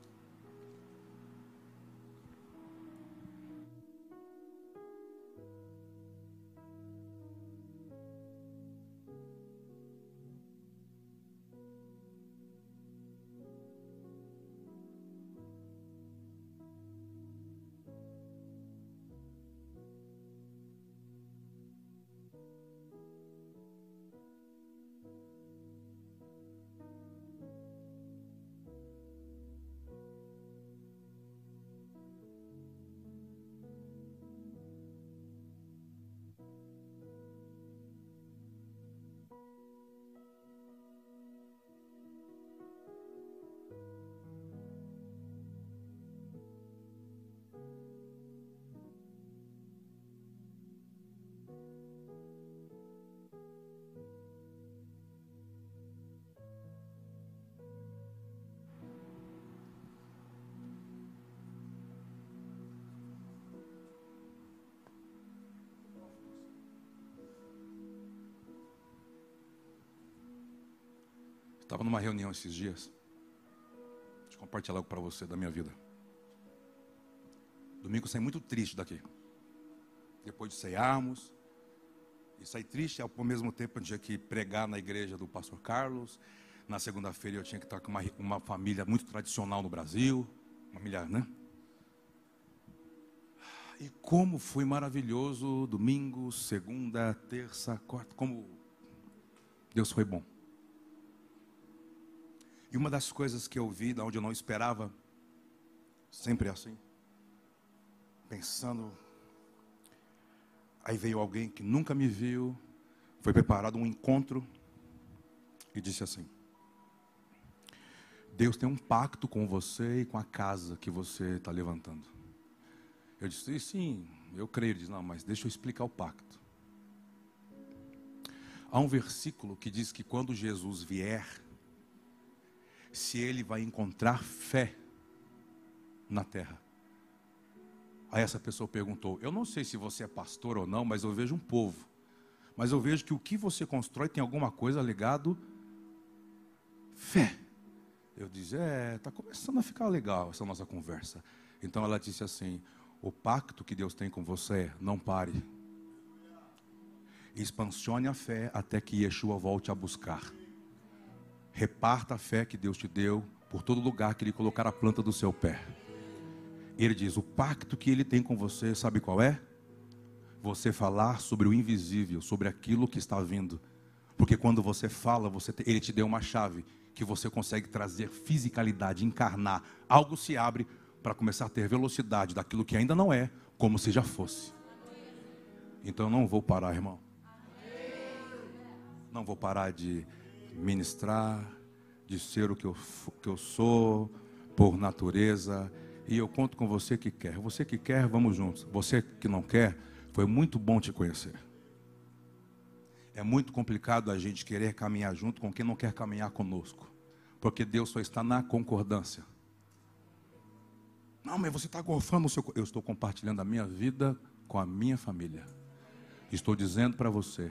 Estava numa reunião esses dias. Deixa eu compartilhar algo para você da minha vida. Domingo eu saí muito triste daqui. Depois de cearmos. E saí triste, ao mesmo tempo eu tinha que pregar na igreja do pastor Carlos. Na segunda-feira eu tinha que estar com uma, uma família muito tradicional no Brasil. Família, né? E como foi maravilhoso domingo, segunda, terça, quarta, como Deus foi bom. E uma das coisas que eu vi, da onde eu não esperava, sempre é assim, pensando, aí veio alguém que nunca me viu, foi preparado um encontro e disse assim: Deus tem um pacto com você e com a casa que você está levantando. Eu disse, sim, eu creio. Ele disse, não, mas deixa eu explicar o pacto. Há um versículo que diz que quando Jesus vier, se ele vai encontrar fé na terra. Aí essa pessoa perguntou: Eu não sei se você é pastor ou não, mas eu vejo um povo. Mas eu vejo que o que você constrói tem alguma coisa ligado fé. Eu disse: É, está começando a ficar legal essa nossa conversa. Então ela disse assim: o pacto que Deus tem com você não pare. Expansione a fé até que Yeshua volte a buscar. Reparta a fé que Deus te deu por todo lugar que Ele colocar a planta do seu pé. Ele diz: o pacto que Ele tem com você, sabe qual é? Você falar sobre o invisível, sobre aquilo que está vindo. Porque quando você fala, você te, Ele te deu uma chave que você consegue trazer fisicalidade, encarnar. Algo se abre para começar a ter velocidade daquilo que ainda não é, como se já fosse. Então eu não vou parar, irmão. Não vou parar de ministrar, de ser o que eu, que eu sou, por natureza. E eu conto com você que quer. Você que quer, vamos juntos. Você que não quer, foi muito bom te conhecer. É muito complicado a gente querer caminhar junto com quem não quer caminhar conosco. Porque Deus só está na concordância. Não, mas você está golfando o seu. Eu estou compartilhando a minha vida com a minha família. Estou dizendo para você.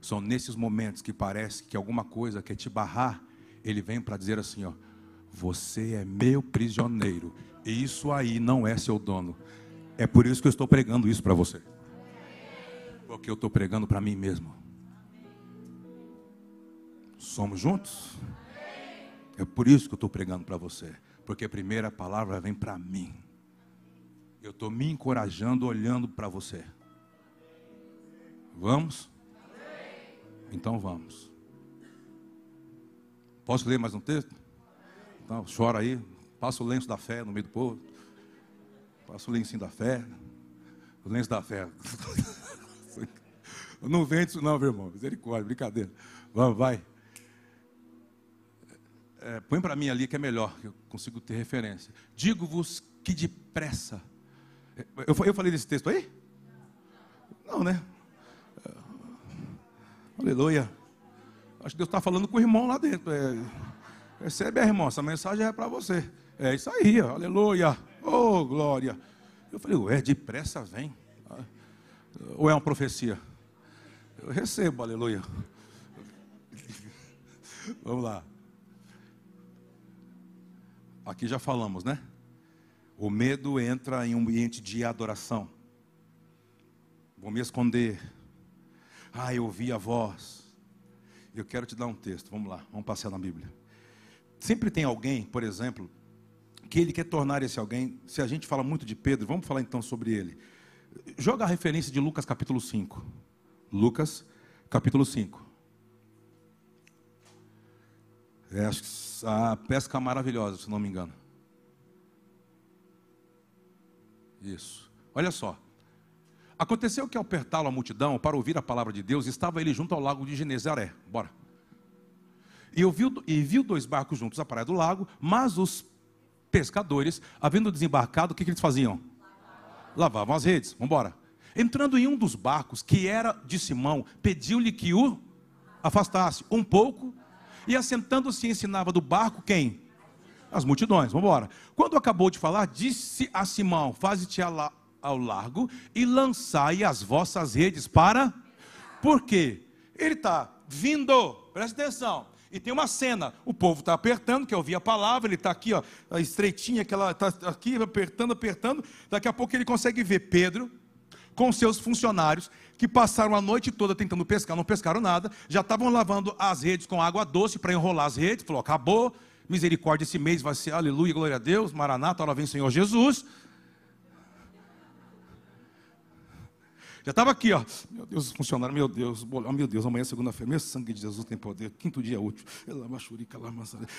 São nesses momentos que parece que alguma coisa quer te barrar. Ele vem para dizer assim: ó, você é meu prisioneiro. E isso aí não é seu dono. É por isso que eu estou pregando isso para você. Porque eu estou pregando para mim mesmo. Somos juntos? É por isso que eu estou pregando para você porque a primeira palavra vem para mim. Eu estou me encorajando olhando para você. Vamos? Então vamos. Posso ler mais um texto? Então, chora aí. Passa o lenço da fé no meio do povo. Passa o lencinho da fé. O lenço da fé. não vende isso não, meu irmão. Misericórdia, brincadeira. Vamos, vai. É, põe para mim ali que é melhor, que eu consigo ter referência. Digo-vos que depressa. Eu, eu falei desse texto aí? Não, né? Aleluia. Acho que Deus está falando com o irmão lá dentro. É, recebe, irmão, essa mensagem é para você. É isso aí, ó, aleluia. Oh, glória. Eu falei, ué, depressa vem. Ou é uma profecia? Eu recebo, aleluia. Vamos lá. Aqui já falamos, né? O medo entra em um ambiente de adoração. Vou me esconder. Ah, eu ouvi a voz. Eu quero te dar um texto. Vamos lá, vamos passear na Bíblia. Sempre tem alguém, por exemplo, que ele quer tornar esse alguém. Se a gente fala muito de Pedro, vamos falar então sobre ele. Joga a referência de Lucas capítulo 5. Lucas capítulo 5. É, a pesca maravilhosa, se não me engano. Isso. Olha só. Aconteceu que ao apertá-lo a multidão para ouvir a palavra de Deus, estava ele junto ao lago de Genezaré. Bora. E, ouviu, e viu dois barcos juntos à praia do lago, mas os pescadores, havendo desembarcado, o que, que eles faziam? Lavavam as redes. Vamos embora. Entrando em um dos barcos, que era de Simão, pediu-lhe que o afastasse um pouco e assentando-se ensinava do barco quem? As multidões. Vamos embora. Quando acabou de falar, disse a Simão: Faze-te ao largo e lançai as vossas redes para. Por quê? Ele está vindo, presta atenção. E tem uma cena, o povo está apertando, quer ouvir a palavra, ele está aqui, ó, estreitinha, aquela, está aqui apertando, apertando. Daqui a pouco ele consegue ver Pedro com seus funcionários que passaram a noite toda tentando pescar, não pescaram nada, já estavam lavando as redes com água doce para enrolar as redes. Falou: acabou, misericórdia, esse mês vai ser, aleluia, glória a Deus, Maranata, ela vem Senhor Jesus. Já estava aqui, ó. Meu Deus, funcionário, meu Deus, oh, meu Deus, amanhã é segunda-feira, meu sangue de Jesus tem poder, quinto dia útil.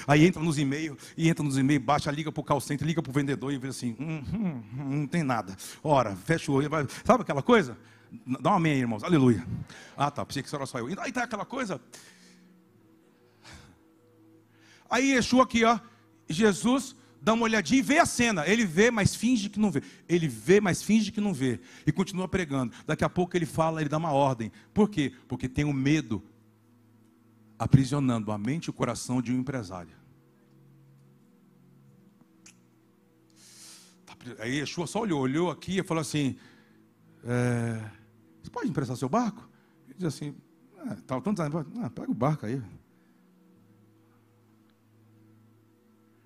Aí entra nos e-mails, e entra nos e-mails, baixa, liga para o call liga para o vendedor e vê assim, hum, hum, hum, não tem nada. Ora, fecha o olho, vai. sabe aquela coisa? Dá um amém, irmãos, aleluia. Ah, tá, pensei que isso era só eu. Aí tá aquela coisa. Aí Yeshua aqui, ó, Jesus dá uma olhadinha e vê a cena. Ele vê, mas finge que não vê. Ele vê, mas finge que não vê. E continua pregando. Daqui a pouco ele fala, ele dá uma ordem. Por quê? Porque tem o medo aprisionando a mente e o coração de um empresário. Tá aí Yeshua só olhou, olhou aqui e falou assim: é, Você pode emprestar seu barco? Ele diz assim: ah, tantos anos, ah, pega o barco aí.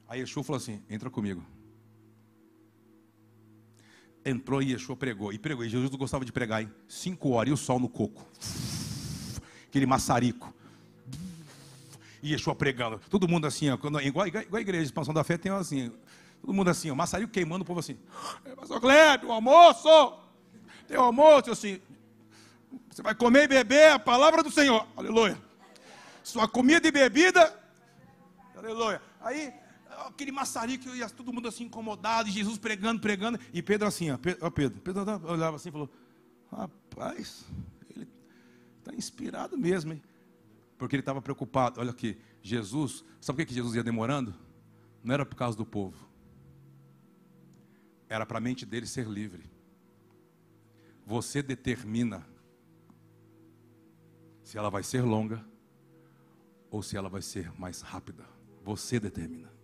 Aí Yeshua falou assim: entra comigo. Entrou e Yeshua pregou. E pregou. E Jesus gostava de pregar em cinco horas. E o sol no coco. Aquele maçarico. E Yeshua pregando. Todo mundo assim, ó, quando, igual, igual, a igreja de expansão da fé tem assim. Todo mundo assim, o maçarico queimando, o povo assim. Pastor Cleber, o almoço! Tem o almoço, assim. Você vai comer e beber a palavra do Senhor. Aleluia. Sua comida e bebida. Aleluia. Aí aquele maçarico, e todo mundo assim incomodado, e Jesus pregando, pregando, e Pedro assim, ó, Pedro, Pedro, Pedro olhava assim e falou: Rapaz, ele está inspirado mesmo, hein? Porque ele estava preocupado. Olha aqui, Jesus, sabe por que Jesus ia demorando? Não era por causa do povo, era para a mente dele ser livre. Você determina se ela vai ser longa ou se ela vai ser mais rápida. Você determina.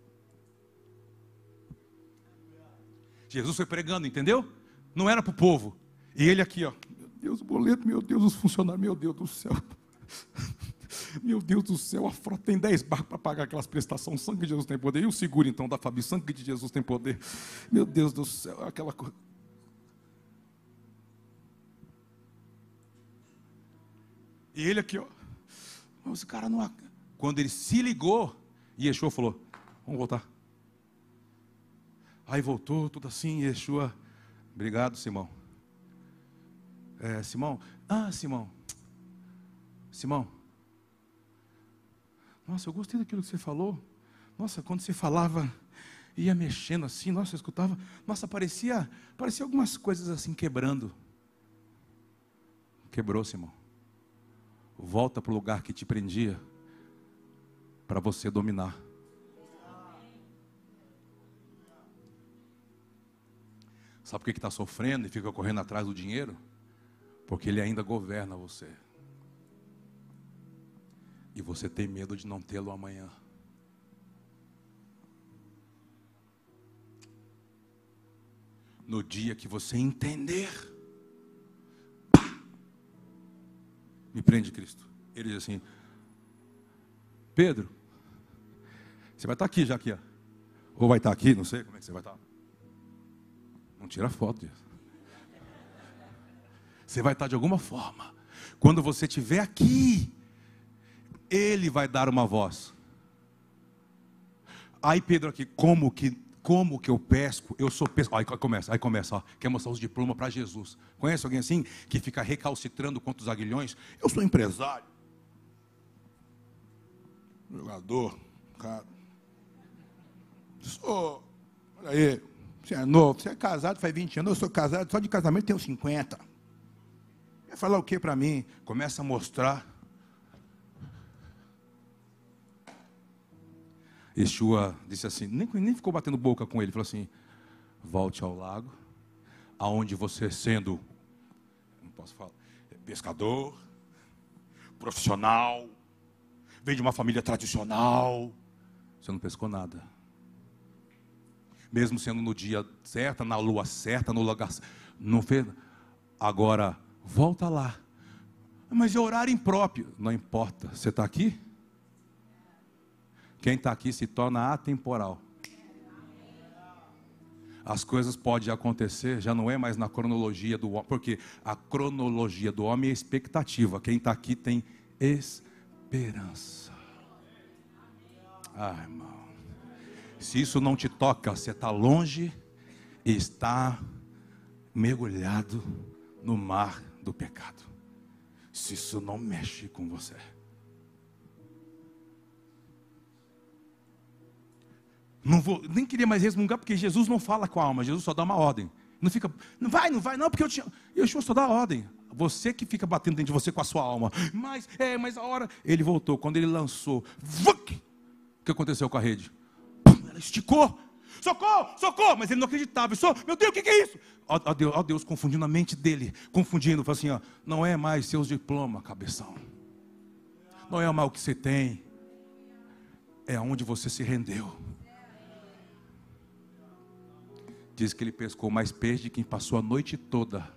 Jesus foi pregando, entendeu? Não era para o povo. E ele aqui, ó. Meu Deus, o boleto, meu Deus, os funcionários, meu Deus do céu. Meu Deus do céu, a frota tem 10 barcos para pagar aquelas prestações. Sangue de Jesus tem poder. E o seguro então da Fabi, sangue de Jesus tem poder. Meu Deus do céu, aquela coisa. E ele aqui, ó. Mas o cara não. Quando ele se ligou, Yeshua falou: Vamos voltar. Aí voltou, tudo assim, Yeshua. Obrigado, Simão. É, Simão, ah, Simão. Simão. Nossa, eu gostei daquilo que você falou. Nossa, quando você falava, ia mexendo assim, nossa, eu escutava. Nossa, parecia, parecia algumas coisas assim quebrando. Quebrou, Simão. Volta para o lugar que te prendia, para você dominar. Sabe por que está sofrendo e fica correndo atrás do dinheiro? Porque ele ainda governa você. E você tem medo de não tê-lo amanhã. No dia que você entender, pá, me prende Cristo. Ele diz assim: Pedro, você vai estar aqui já aqui, ó. ou vai estar aqui, não sei como é que você vai estar. Não tira foto disso. Você vai estar de alguma forma. Quando você estiver aqui, Ele vai dar uma voz. Aí Pedro aqui, como que como que eu pesco? Eu sou pesco. Aí começa, aí começa, ó, quer mostrar os diplomas para Jesus. Conhece alguém assim que fica recalcitrando contra os aguilhões? Eu sou empresário, jogador, cara. Sou, olha aí, você é novo, você é casado faz 20 anos, eu sou casado, só de casamento tenho 50. Quer falar o que para mim? Começa a mostrar. Yeshua disse assim, nem, nem ficou batendo boca com ele, falou assim: volte ao lago, aonde você sendo, não posso falar, pescador, profissional, vem de uma família tradicional, você não pescou nada mesmo sendo no dia certo, na lua certa, no lugar não fez. Agora, volta lá. Mas é horário impróprio. Não importa. Você está aqui? Quem está aqui se torna atemporal. As coisas podem acontecer, já não é mais na cronologia do homem, porque a cronologia do homem é expectativa. Quem está aqui tem esperança. Ah, irmão. Se isso não te toca, você está longe e está mergulhado no mar do pecado. Se isso não mexe com você. Não vou, nem queria mais resmungar, porque Jesus não fala com a alma, Jesus só dá uma ordem. Não fica, não vai, não vai, não, porque eu te, eu só dá ordem. Você que fica batendo dentro de você com a sua alma. Mas, é, mas a hora. Ele voltou, quando ele lançou, vuc, o que aconteceu com a rede? Esticou. Socorro, socorro! Mas ele não acreditava. Meu Deus, o que, que é isso? Ó, ó, Deus, ó Deus, confundindo a mente dele, confundindo, falou assim: ó, não é mais seus diplomas, cabeção. Não é mais o que você tem. É aonde você se rendeu. Diz que ele pescou mais peixe de quem passou a noite toda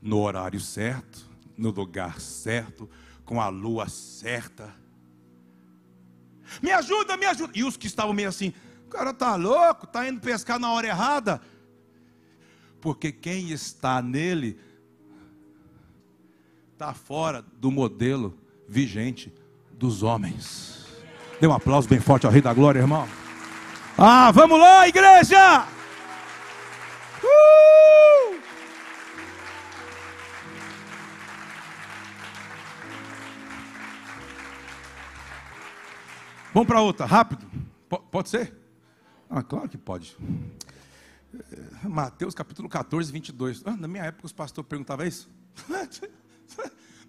no horário certo, no lugar certo, com a lua certa. Me ajuda, me ajuda. E os que estavam meio assim, o cara tá louco, tá indo pescar na hora errada. Porque quem está nele está fora do modelo vigente dos homens. Dê um aplauso bem forte ao Rei da Glória, irmão. Ah, vamos lá, igreja! Uh! Vamos para outra, rápido. P pode ser? Ah, claro que pode. É, Mateus capítulo 14, 22. Ah, na minha época os pastores perguntavam isso.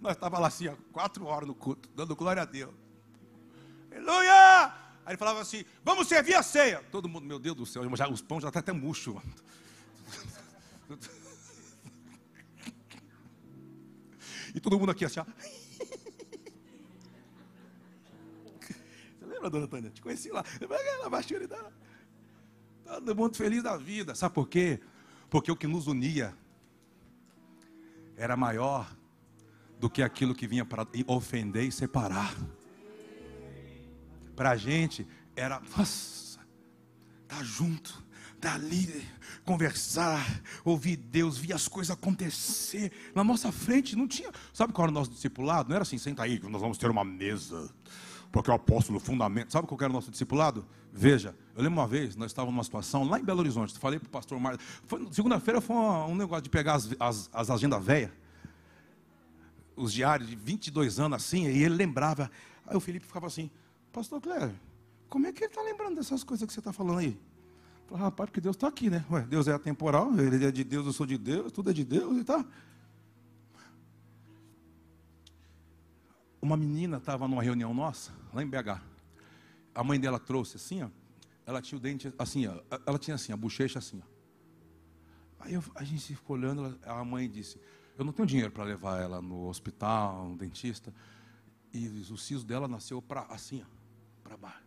Nós estávamos lá assim, ó, quatro horas no culto, dando glória a Deus. Aleluia! Aí ele falava assim: vamos servir a ceia. Todo mundo, meu Deus do céu, já, os pães já estão tá até murcho. E todo mundo aqui assim, ó. Você lembra, dona Tânia? Te conheci lá. Na baixura dela. Todo mundo feliz da vida. Sabe por quê? Porque o que nos unia era maior do que aquilo que vinha para ofender e separar. Para a gente era, nossa, tá junto, tá ali, conversar, ouvir Deus, ver as coisas acontecer na nossa frente. Não tinha, sabe qual era o nosso discipulado? Não era assim, senta aí, nós vamos ter uma mesa porque o apóstolo fundamento. Sabe qual era o nosso discipulado? Veja, eu lembro uma vez, nós estávamos numa situação lá em Belo Horizonte, falei para o pastor Mar... Segunda-feira foi um, negócio de pegar as, as, as agendas velhas, os diários de 22 anos assim, e ele lembrava. Aí o Felipe ficava assim, pastor Cléber, como é que ele está lembrando dessas coisas que você está falando aí? Falei, rapaz, porque Deus está aqui, né? Ué, Deus é atemporal, ele é de Deus, eu sou de Deus, tudo é de Deus e tá. Uma menina estava numa reunião nossa, lá em BH. A mãe dela trouxe assim, ó. Ela tinha o dente assim, ó. Ela tinha assim, a bochecha assim, ó. Aí eu, a gente ficou olhando, a mãe disse: Eu não tenho dinheiro para levar ela no hospital, no dentista. E o siso dela nasceu para assim, para baixo.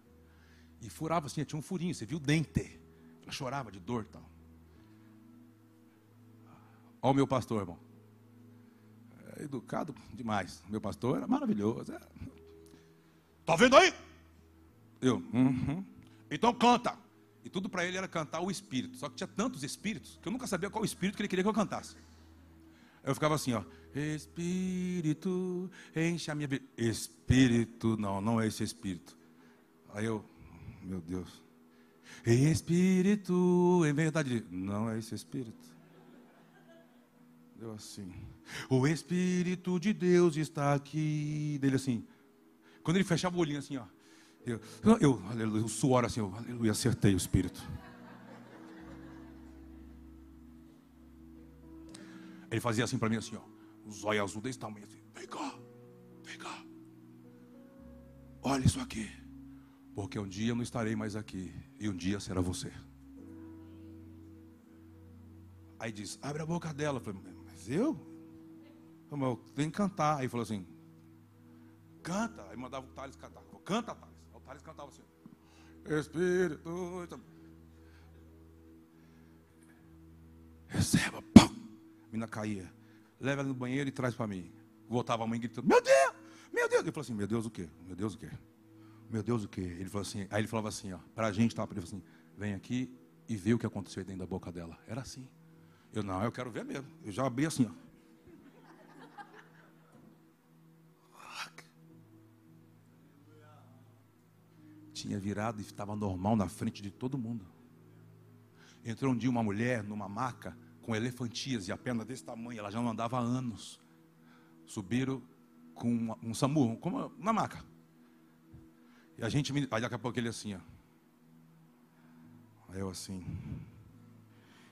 E furava assim, tinha um furinho, você viu o dente. Ela chorava de dor e tal. Olha o meu pastor, irmão educado demais. Meu pastor era maravilhoso. Está é. vendo aí? Eu, uhum. então canta. E tudo para ele era cantar o espírito. Só que tinha tantos espíritos que eu nunca sabia qual espírito que ele queria que eu cantasse. Eu ficava assim, ó. Espírito, enche a minha vida. Espírito, não, não é esse espírito. Aí eu, meu Deus. Espírito, em verdade, não é esse espírito. Deu assim. O Espírito de Deus está aqui. Dele assim. Quando ele fechava o olhinho assim, ó. Eu, eu aleluia, o suor assim, eu, aleluia, acertei o Espírito. Ele fazia assim para mim, assim, ó. Os olhos azul desse tamanho, assim. Vem cá, vem cá. Olha isso aqui. Porque um dia eu não estarei mais aqui. E um dia será você. Aí diz, abre a boca dela. Eu falei, mas eu? Eu tenho que cantar. Aí falou assim: canta. Aí mandava o Thales cantar. Canta, Thales. Aí o Thales cantava assim: Espírito. Receba. Pum. A menina caía. Leva ela no banheiro e traz para mim. Voltava a mãe gritando: Meu Deus, meu Deus. Eu falei assim: Meu Deus o quê? Meu Deus o quê? Meu Deus, o que? Ele falou assim, aí ele falava assim, ó, pra gente, tava, ele falou assim, vem aqui e vê o que aconteceu dentro da boca dela. Era assim. Eu não, eu quero ver mesmo. Eu já abri assim, ó. Tinha virado e estava normal na frente de todo mundo. Entrou um dia uma mulher numa maca com elefantias e a perna desse tamanho, ela já não andava há anos. Subiram com um, um SAMU, como uma maca. E a gente, aí daqui a pouco ele assim, ó. Aí eu assim,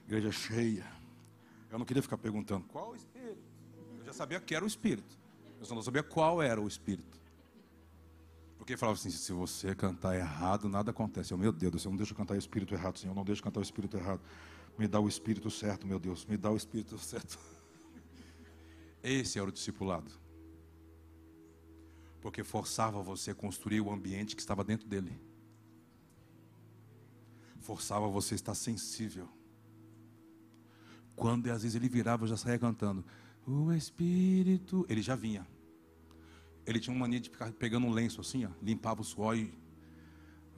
igreja cheia. Eu não queria ficar perguntando qual o espírito. Eu já sabia que era o espírito. Eu só não sabia qual era o espírito. Porque falava assim: se você cantar errado, nada acontece. Eu, meu Deus céu, não deixa eu cantar o espírito errado, Senhor. Não deixa eu cantar o espírito errado. Me dá o espírito certo, meu Deus. Me dá o espírito certo. Esse era o discipulado porque forçava você a construir o ambiente que estava dentro dele. Forçava você a estar sensível. Quando às vezes ele virava, eu já saía cantando. O Espírito. Ele já vinha. Ele tinha uma mania de ficar pegando um lenço assim, ó, limpava o suor e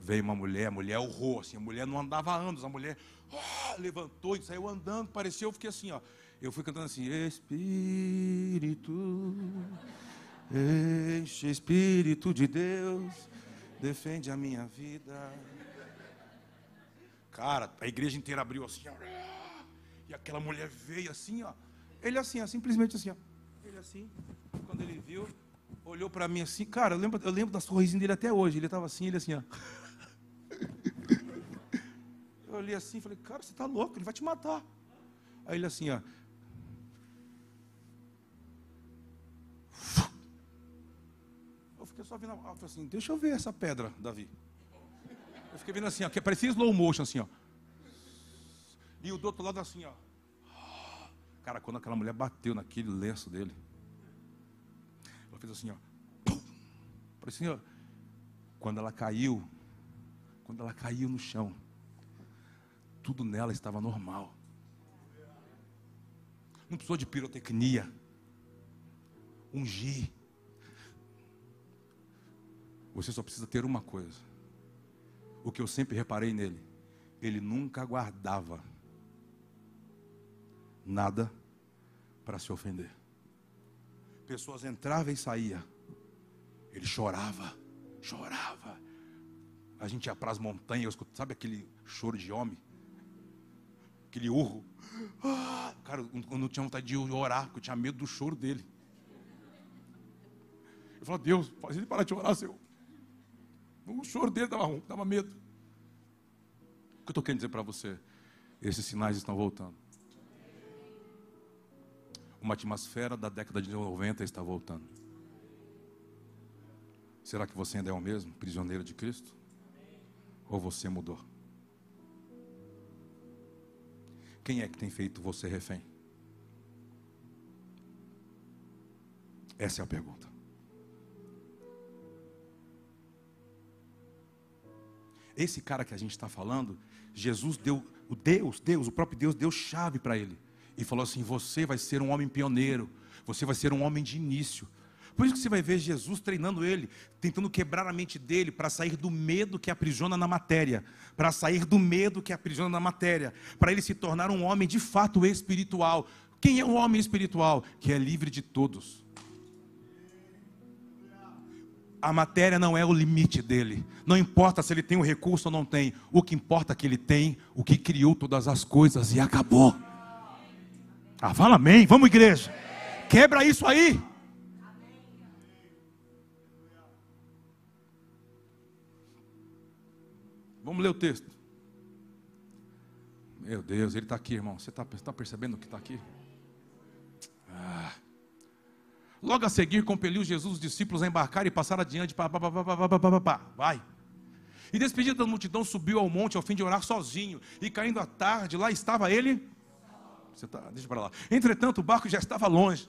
veio uma mulher, a mulher urrou assim, a mulher não andava há anos, a mulher oh, levantou e saiu andando, parecia, eu fiquei assim, ó. Eu fui cantando assim, Espírito Enche Espírito de Deus, defende a minha vida. Cara, a igreja inteira abriu assim, ó. E aquela mulher veio assim, ó. Ele assim, ó, simplesmente assim, ó. Ele assim, quando ele viu, olhou para mim assim, cara, eu lembro, eu lembro da sorrisinha dele até hoje. Ele estava assim, ele assim, ó. Eu olhei assim, falei, cara, você está louco, ele vai te matar. Aí ele assim, ó. fiquei só vendo, eu falei assim, deixa eu ver essa pedra, Davi. Eu fiquei vendo assim, ó, que parecia slow motion, assim, ó. E o do outro lado assim, ó. Cara, quando aquela mulher bateu naquele lenço dele, ela fez assim, ó. Parecia, ó, quando ela caiu, quando ela caiu no chão, tudo nela estava normal. Não precisou de pirotecnia. Ungir. Você só precisa ter uma coisa. O que eu sempre reparei nele, ele nunca guardava nada para se ofender. Pessoas entravam e saíam. Ele chorava, chorava. A gente ia para as montanhas, sabe aquele choro de homem? Aquele urro. Ah, cara, eu não tinha vontade de orar, porque eu tinha medo do choro dele. Eu falava, Deus, faz ele parar de orar, Senhor. O choro dele dava, dava medo. O que eu estou querendo dizer para você? Esses sinais estão voltando. Uma atmosfera da década de 90 está voltando. Será que você ainda é o mesmo, prisioneiro de Cristo? Ou você mudou? Quem é que tem feito você refém? Essa é a pergunta. Esse cara que a gente está falando, Jesus deu, o Deus, Deus, o próprio Deus deu chave para ele. E falou assim: Você vai ser um homem pioneiro, você vai ser um homem de início. Por isso que você vai ver Jesus treinando ele, tentando quebrar a mente dele para sair do medo que aprisiona na matéria, para sair do medo que aprisiona na matéria, para ele se tornar um homem de fato espiritual. Quem é um homem espiritual? Que é livre de todos. A matéria não é o limite dele. Não importa se ele tem o um recurso ou não tem. O que importa é que ele tem o que criou todas as coisas e acabou. Ah, fala amém. Vamos, igreja. Quebra isso aí. Vamos ler o texto. Meu Deus, ele está aqui, irmão. Você está tá percebendo que está aqui? Ah. Logo a seguir, compeliu Jesus os discípulos a embarcar e passar adiante. Pá, pá, pá, vai. E despedido da multidão, subiu ao monte ao fim de orar sozinho. E caindo à tarde, lá estava ele. Você tá, deixa para lá. Entretanto, o barco já estava longe.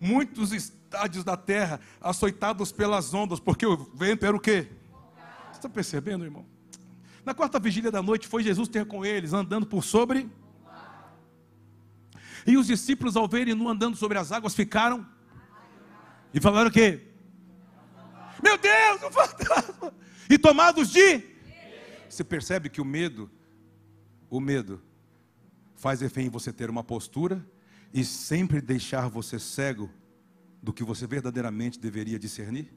Muitos estádios da terra açoitados pelas ondas, porque o vento era o quê? Você está percebendo, irmão? Na quarta vigília da noite foi Jesus ter com eles, andando por sobre. E os discípulos, ao verem no andando sobre as águas, ficaram e falaram o quê? Meu Deus, um fantasma! E tomados de. Você percebe que o medo, o medo, faz efeito em você ter uma postura e sempre deixar você cego do que você verdadeiramente deveria discernir?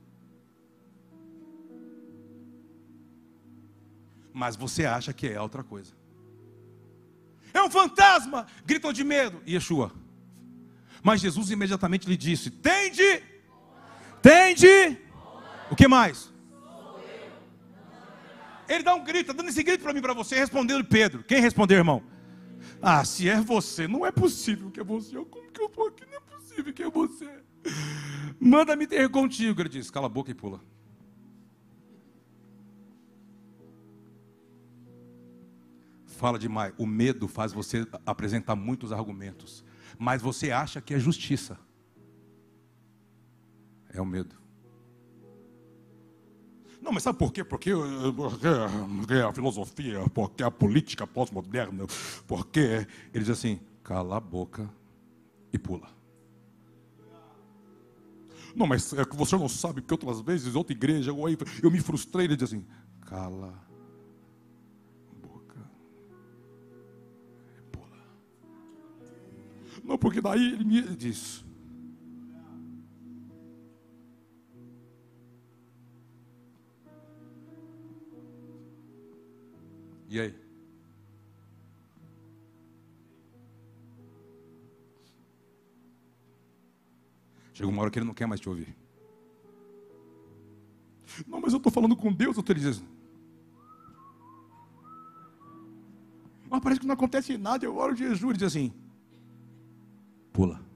Mas você acha que é outra coisa. É um fantasma! Gritam de medo. Yeshua. Mas Jesus imediatamente lhe disse: Tende, tende. O que mais? Ele dá um grito, tá dando esse grito para mim, para você, respondendo Pedro. Quem respondeu, irmão? Ah, se é você, não é possível que é você. Como que eu estou aqui? Não é possível que é você. Manda-me ter contigo. Ele diz: cala a boca e pula. Fala demais. O medo faz você apresentar muitos argumentos. Mas você acha que é justiça. É o medo. Não, mas sabe por quê? Porque, porque a filosofia, porque a política pós-moderna, porque ele diz assim: cala a boca e pula. Não, mas é que você não sabe, porque outras vezes, outra igreja, eu, eu me frustrei, ele diz assim: cala a boca e pula. Não, porque daí ele me diz: E aí? Chega uma hora que ele não quer mais te ouvir. Não, mas eu estou falando com Deus, eu estou dizendo. Mas parece que não acontece nada, eu oro jejum, ele diz assim: pula.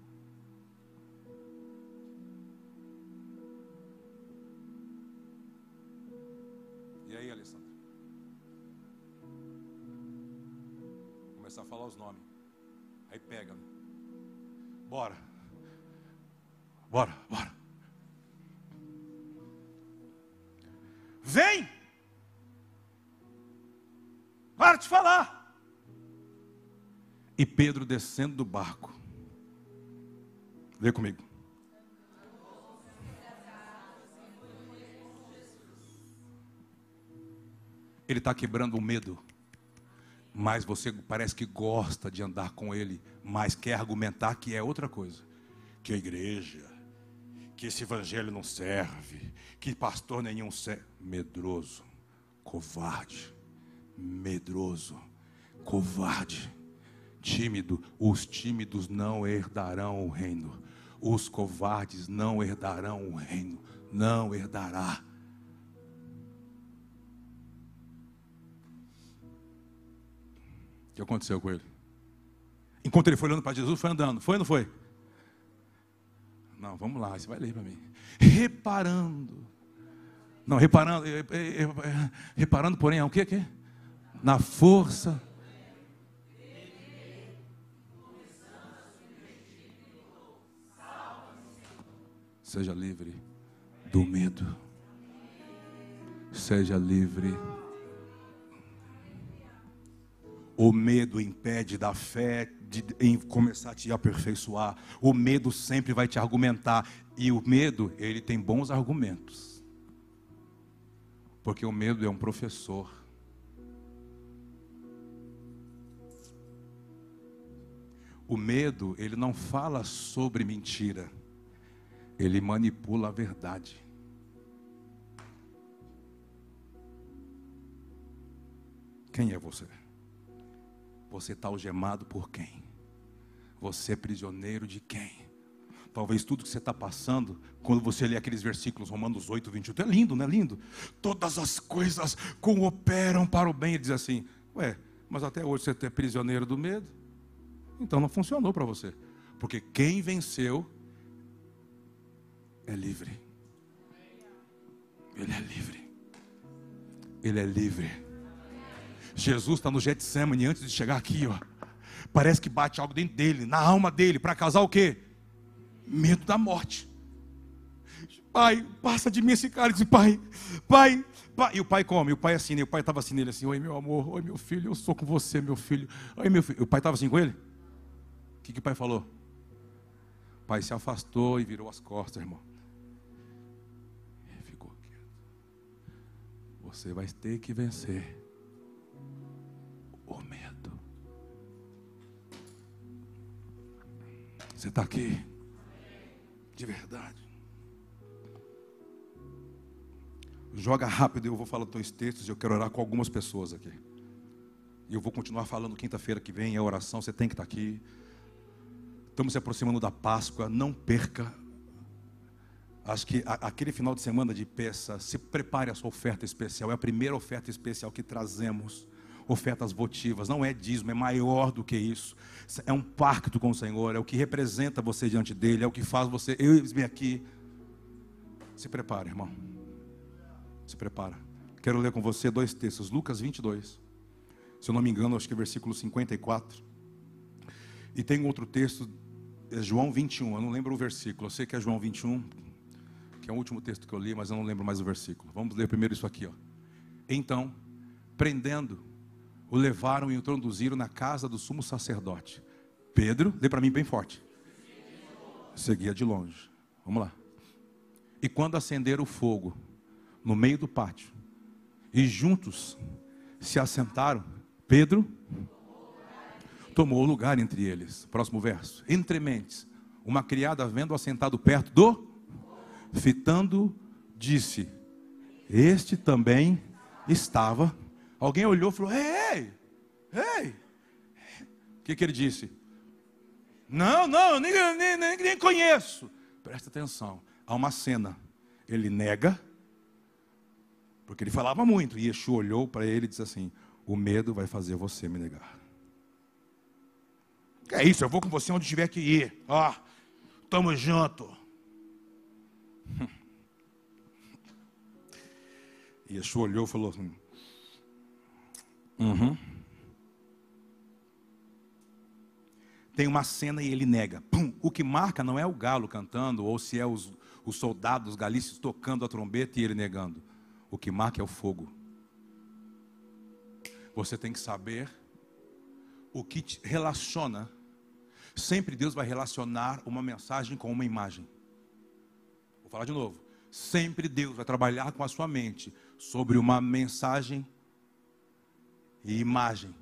Bora. Bora, bora. Vem! Para de falar. E Pedro descendo do barco. Vê comigo. Ele está quebrando o medo mas você parece que gosta de andar com ele, mas quer argumentar que é outra coisa. Que a igreja, que esse evangelho não serve, que pastor nenhum serve. Medroso, covarde, medroso, covarde, tímido. Os tímidos não herdarão o reino, os covardes não herdarão o reino, não herdará. O que aconteceu com ele? Enquanto ele foi olhando para Jesus, foi andando. Foi ou não foi? Não, vamos lá, você vai ler para mim. Reparando. Não, reparando, eh, eh, eh, reparando, porém, é o que? que? Na força. Seja livre do medo. Seja livre o medo impede da fé de, em começar a te aperfeiçoar. O medo sempre vai te argumentar. E o medo, ele tem bons argumentos. Porque o medo é um professor. O medo, ele não fala sobre mentira. Ele manipula a verdade. Quem é você? Você está algemado por quem? Você é prisioneiro de quem? Talvez tudo que você está passando, quando você lê aqueles versículos, Romanos 8, 28, é lindo, não é lindo? Todas as coisas cooperam para o bem. Ele diz assim: Ué, mas até hoje você é prisioneiro do medo? Então não funcionou para você. Porque quem venceu é livre. Ele é livre. Ele é livre. Jesus está no Getsemane antes de chegar aqui, ó. Parece que bate algo dentro dele, na alma dele, para causar o quê? Medo da morte. Pai, passa de mim esse cálice, pai. Pai, pai. E o pai come? O pai assim, né? o pai estava assim nele assim, oi meu amor, oi meu filho, eu sou com você, meu filho. Oi meu filho. O pai estava assim com ele? O que, que o pai falou? O pai se afastou e virou as costas, irmão. E ficou. Você vai ter que vencer o medo. Você está aqui? De verdade. Joga rápido, eu vou falar dois textos e eu quero orar com algumas pessoas aqui. E eu vou continuar falando quinta-feira que vem, é oração, você tem que estar aqui. Estamos se aproximando da Páscoa, não perca. Acho que aquele final de semana de peça, se prepare a sua oferta especial. É a primeira oferta especial que trazemos. Ofertas votivas, não é dízimo, é maior do que isso. É um pacto com o Senhor, é o que representa você diante dele, é o que faz você. Eu vim aqui. Se prepare, irmão. Se prepara. Quero ler com você dois textos. Lucas 22. Se eu não me engano, acho que é versículo 54. E tem outro texto, é João 21. Eu não lembro o versículo. Eu sei que é João 21, que é o último texto que eu li, mas eu não lembro mais o versículo. Vamos ler primeiro isso aqui, ó. Então, prendendo, o levaram e o introduziram na casa do sumo sacerdote. Pedro, dê para mim bem forte. Seguia de longe. Vamos lá. E quando acenderam o fogo, no meio do pátio. E juntos se assentaram. Pedro tomou o lugar entre eles. Próximo verso. Entre mentes, uma criada vendo assentado perto do fitando, disse: Este também estava. Alguém olhou e falou: Ei, ei. O que, que ele disse? Não, não, nem, nem, nem, nem conheço. Presta atenção. Há uma cena. Ele nega porque ele falava muito. E Yeshua olhou para ele e disse assim: O medo vai fazer você me negar. É isso, eu vou com você onde tiver que ir. Ó, oh, tamo junto. Yeshua olhou e falou assim: Uhum. Tem uma cena e ele nega. Pum. O que marca não é o galo cantando, ou se é os, os soldados galícios tocando a trombeta e ele negando. O que marca é o fogo. Você tem que saber o que te relaciona. Sempre Deus vai relacionar uma mensagem com uma imagem. Vou falar de novo. Sempre Deus vai trabalhar com a sua mente sobre uma mensagem e imagem.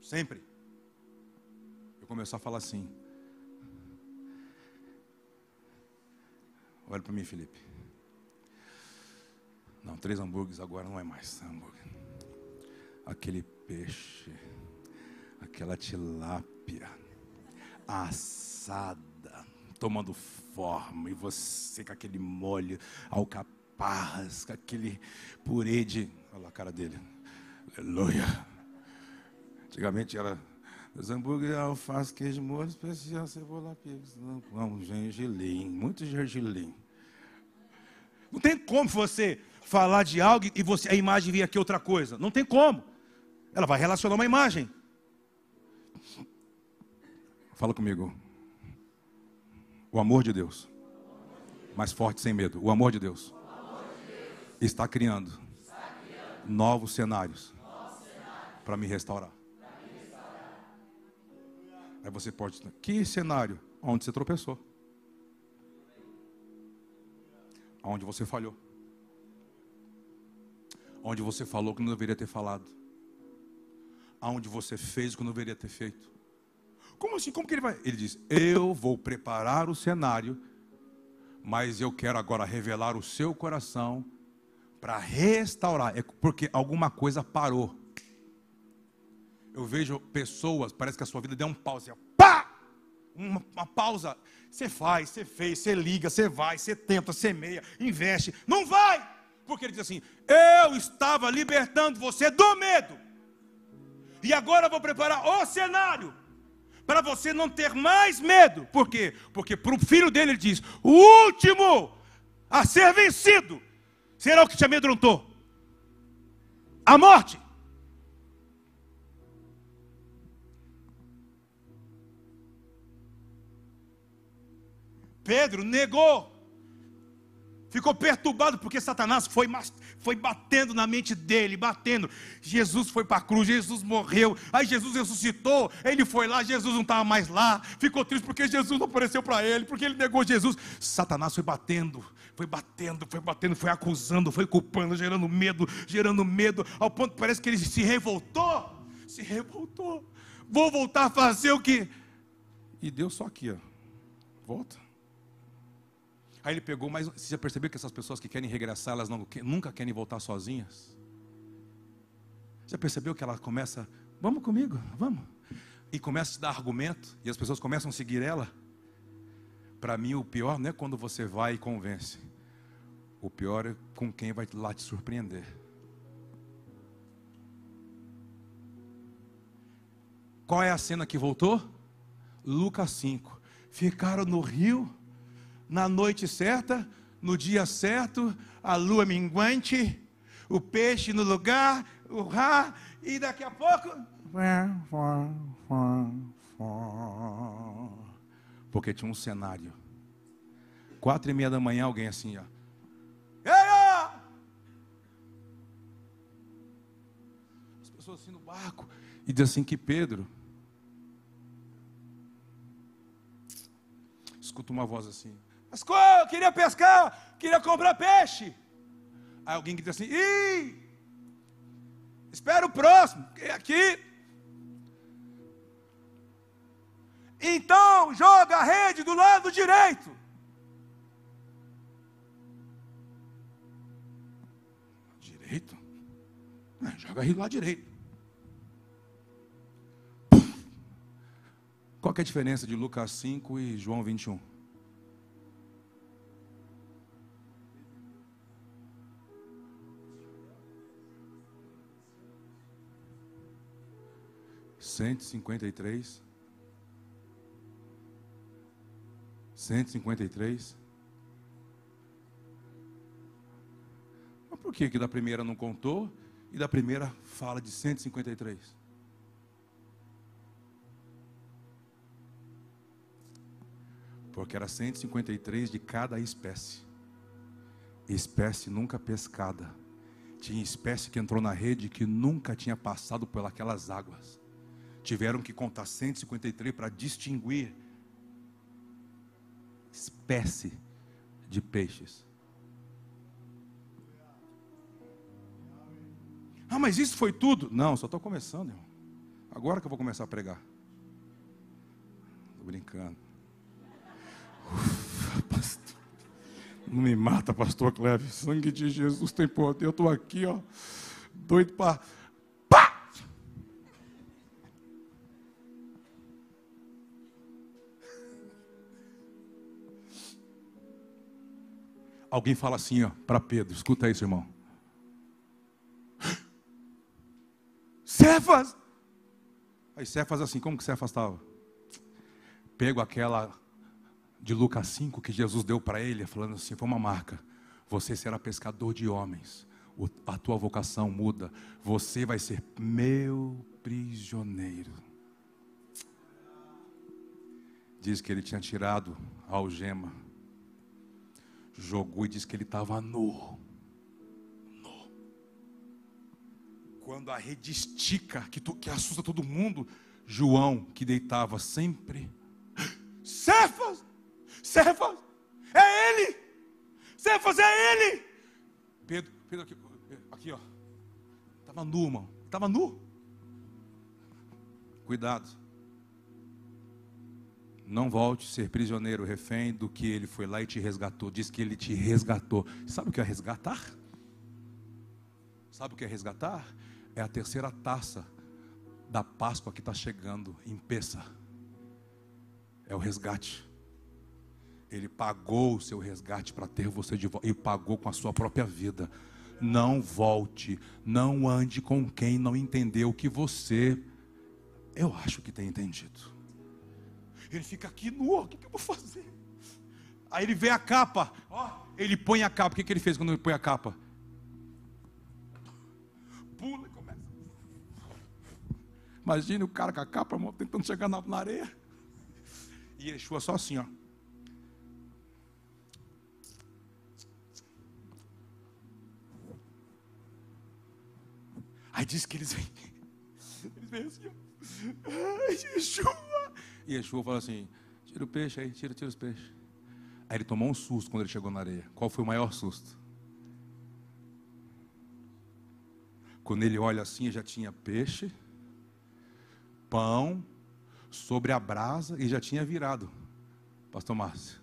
Sempre. Eu começar a falar assim. Olha para mim, Felipe. Não, três hambúrgueres agora não é mais hambúrguer. Aquele peixe, aquela tilápia assada, tomando forma, e você com aquele molho, alcaparras, com aquele purê de. Olha lá a cara dele. Aleluia. Antigamente era os hambúrgueres, alface, queijo, molho especial, cebola, picos, não, gengilim, muito gergelim. Não tem como você falar de algo e você, a imagem vir aqui outra coisa. Não tem como. Ela vai relacionar uma imagem. Fala comigo. O amor de Deus. Mais forte sem medo. O amor de Deus. Está criando, novos cenários, para me restaurar. Aí você pode. Que cenário? Onde você tropeçou. Onde você falhou onde você falou que não deveria ter falado, aonde você fez o que não deveria ter feito. Como assim? Como que ele vai? Ele diz: Eu vou preparar o cenário, mas eu quero agora revelar o seu coração para restaurar, é porque alguma coisa parou. Eu vejo pessoas, parece que a sua vida deu um pause, pá! Uma, uma pausa. Você faz, você fez, você liga, você vai, você tenta, semeia, investe, não vai! Porque ele diz assim: Eu estava libertando você do medo. E agora eu vou preparar o cenário para você não ter mais medo. Por quê? Porque para o filho dele ele diz: O último a ser vencido será o que te amedrontou. A morte. Pedro negou ficou perturbado porque Satanás foi, foi batendo na mente dele, batendo. Jesus foi para a cruz, Jesus morreu, aí Jesus ressuscitou, ele foi lá, Jesus não estava mais lá, ficou triste porque Jesus não apareceu para ele, porque ele negou Jesus. Satanás foi batendo, foi batendo, foi batendo, foi acusando, foi culpando, gerando medo, gerando medo, ao ponto que parece que ele se revoltou. Se revoltou. Vou voltar a fazer o que. E Deus só aqui, ó. Volta. Aí ele pegou, mas você já percebeu que essas pessoas que querem regressar, elas não, nunca querem voltar sozinhas? Já percebeu que ela começa, vamos comigo, vamos. E começa a te dar argumento, e as pessoas começam a seguir ela. Para mim, o pior não é quando você vai e convence. O pior é com quem vai lá te surpreender. Qual é a cena que voltou? Lucas 5. Ficaram no rio, na noite certa, no dia certo, a lua minguante, o peixe no lugar, o rá, e daqui a pouco. Porque tinha um cenário. Quatro e meia da manhã, alguém assim, ó. Ei, As pessoas assim no barco. E diz assim que Pedro. Escuta uma voz assim. Eu queria pescar, queria comprar peixe. Aí alguém que diz assim, Ih! Espera o próximo, é aqui. Então joga a rede do lado direito. Direito? É, joga a rede do lado direito. Qual é a diferença de Lucas 5 e João 21? 153. 153. Mas por que que da primeira não contou e da primeira fala de 153? Porque era 153 de cada espécie. Espécie nunca pescada. Tinha espécie que entrou na rede que nunca tinha passado por aquelas águas. Tiveram que contar 153 para distinguir espécie de peixes. Ah, mas isso foi tudo? Não, só estou começando, irmão. Agora que eu vou começar a pregar. Estou brincando. Ufa, pastor. Não me mata, pastor Cleve. Sangue de Jesus tem poder. Eu estou aqui, ó, doido para. Alguém fala assim, para Pedro. Escuta isso, irmão. Cefas! Aí Cefas assim, como que Cefas estava? Pego aquela de Lucas 5 que Jesus deu para ele, falando assim: foi uma marca. Você será pescador de homens. A tua vocação muda. Você vai ser meu prisioneiro. Diz que ele tinha tirado a algema, jogou e disse que ele estava nu. Nu. Quando a rede estica, que, que assusta todo mundo, João, que deitava sempre, Cefas, Cefas, é ele! Cefas, é ele! Pedro, Pedro aqui, aqui ó. Estava nu, irmão. Estava nu. Cuidado. Não volte a ser prisioneiro, refém do que ele foi lá e te resgatou. Diz que ele te resgatou. Sabe o que é resgatar? Sabe o que é resgatar? É a terceira taça da Páscoa que está chegando em Peça. É o resgate. Ele pagou o seu resgate para ter você de volta. E pagou com a sua própria vida. Não volte. Não ande com quem não entendeu que você, eu acho que tem entendido. Ele fica aqui nu, o que, eu vou fazer? Aí ele vê a capa, ó, ele põe a capa. O que, que ele fez quando ele põe a capa? Pula e começa. Imagine o cara com a capa, tentando chegar na, na areia. E Yeshua só assim, ó. Aí diz que eles vêm. Eles vêm assim, ó. Ai, Yeshua. E Yeshua fala assim: tira o peixe aí, tira, tira os peixes. Aí ele tomou um susto quando ele chegou na areia. Qual foi o maior susto? Quando ele olha assim, já tinha peixe, pão sobre a brasa e já tinha virado. Pastor Márcio,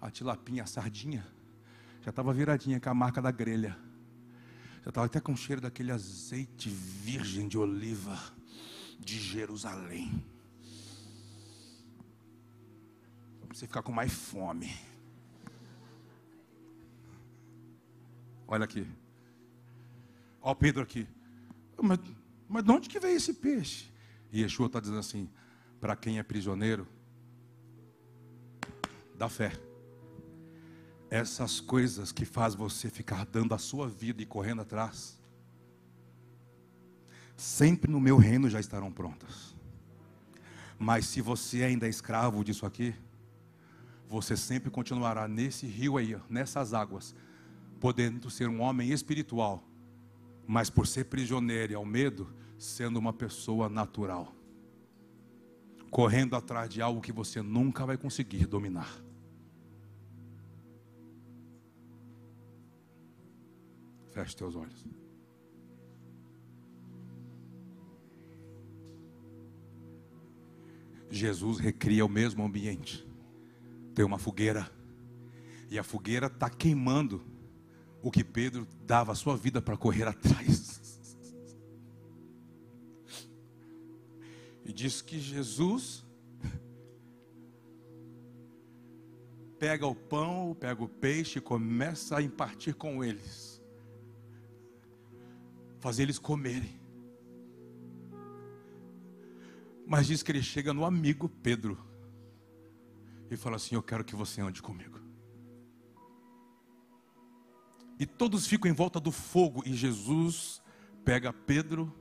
a tilapinha, a sardinha, já estava viradinha com a marca da grelha. Já estava até com o cheiro daquele azeite virgem de oliva de Jerusalém. Para você ficar com mais fome. Olha aqui. Olha o Pedro aqui. Mas, mas de onde que veio esse peixe? E Yeshua está dizendo assim: para quem é prisioneiro, da fé. Essas coisas que faz você ficar dando a sua vida e correndo atrás, sempre no meu reino já estarão prontas. Mas se você ainda é escravo disso aqui, você sempre continuará nesse rio aí, nessas águas, podendo ser um homem espiritual, mas por ser prisioneiro ao medo, sendo uma pessoa natural, correndo atrás de algo que você nunca vai conseguir dominar. Feche teus olhos. Jesus recria o mesmo ambiente. Tem uma fogueira. E a fogueira está queimando o que Pedro dava a sua vida para correr atrás. E diz que Jesus pega o pão, pega o peixe e começa a impartir com eles. Fazer eles comerem. Mas diz que ele chega no amigo Pedro e fala assim: Eu quero que você ande comigo. E todos ficam em volta do fogo, e Jesus pega Pedro,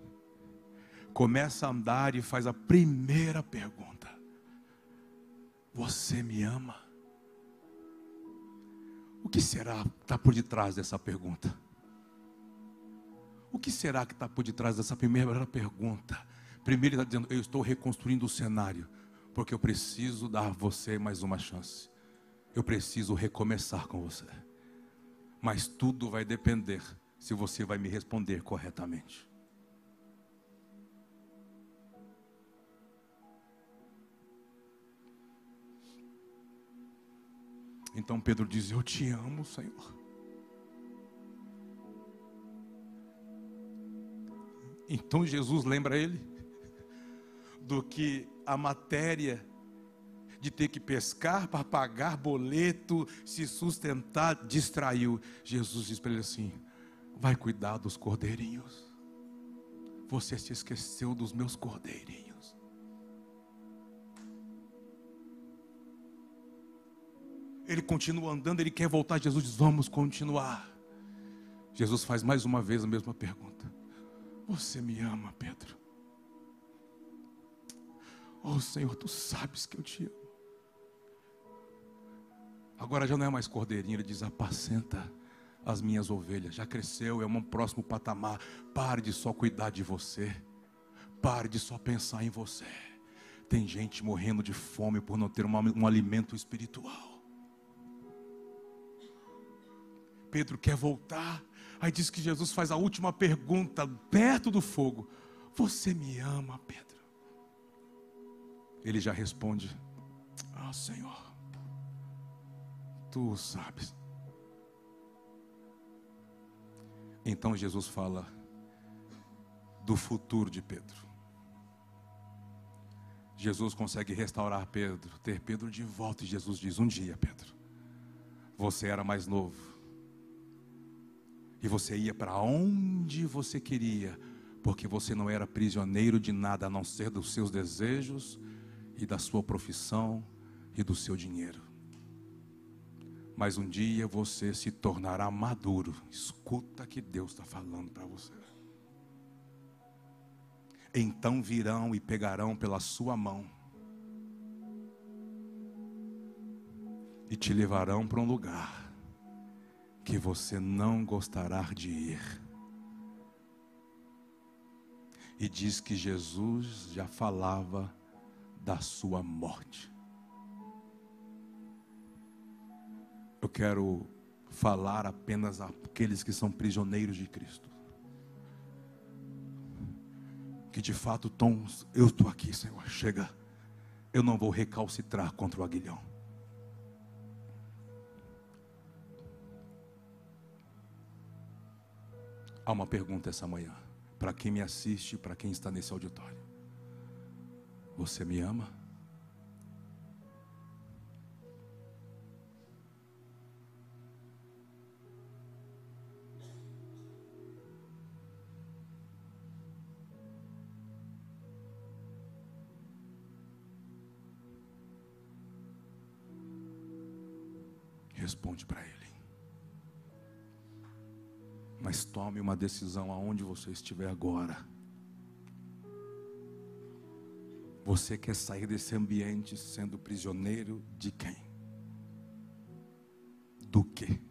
começa a andar e faz a primeira pergunta: Você me ama? O que será que está por detrás dessa pergunta? O que será que está por detrás dessa primeira pergunta? Primeiro ele está dizendo: Eu estou reconstruindo o cenário, porque eu preciso dar você mais uma chance. Eu preciso recomeçar com você. Mas tudo vai depender se você vai me responder corretamente. Então Pedro diz: Eu te amo, Senhor. Então Jesus lembra ele do que a matéria de ter que pescar para pagar boleto, se sustentar, distraiu. Jesus diz para ele assim: vai cuidar dos cordeirinhos. Você se esqueceu dos meus cordeirinhos. Ele continua andando, ele quer voltar. Jesus diz: Vamos continuar. Jesus faz mais uma vez a mesma pergunta: Você me ama, Pedro? Oh Senhor, tu sabes que eu te amo. Agora já não é mais cordeirinho, ele diz: apacenta as minhas ovelhas. Já cresceu, é um próximo patamar. Pare de só cuidar de você. Pare de só pensar em você. Tem gente morrendo de fome por não ter um, um alimento espiritual. Pedro quer voltar. Aí diz que Jesus faz a última pergunta, perto do fogo: Você me ama, Pedro? Ele já responde: Ah, Senhor, tu sabes. Então Jesus fala do futuro de Pedro. Jesus consegue restaurar Pedro, ter Pedro de volta. E Jesus diz: Um dia, Pedro, você era mais novo. E você ia para onde você queria, porque você não era prisioneiro de nada a não ser dos seus desejos e da sua profissão e do seu dinheiro. Mas um dia você se tornará maduro. Escuta que Deus está falando para você. Então virão e pegarão pela sua mão e te levarão para um lugar que você não gostará de ir. E diz que Jesus já falava da sua morte. Eu quero falar apenas àqueles que são prisioneiros de Cristo. Que de fato, Tom, eu estou aqui, Senhor, chega. Eu não vou recalcitrar contra o aguilhão. Há uma pergunta essa manhã, para quem me assiste, para quem está nesse auditório: Você me ama? Responde para Ele. Mas tome uma decisão aonde você estiver agora. Você quer sair desse ambiente sendo prisioneiro de quem? Do que?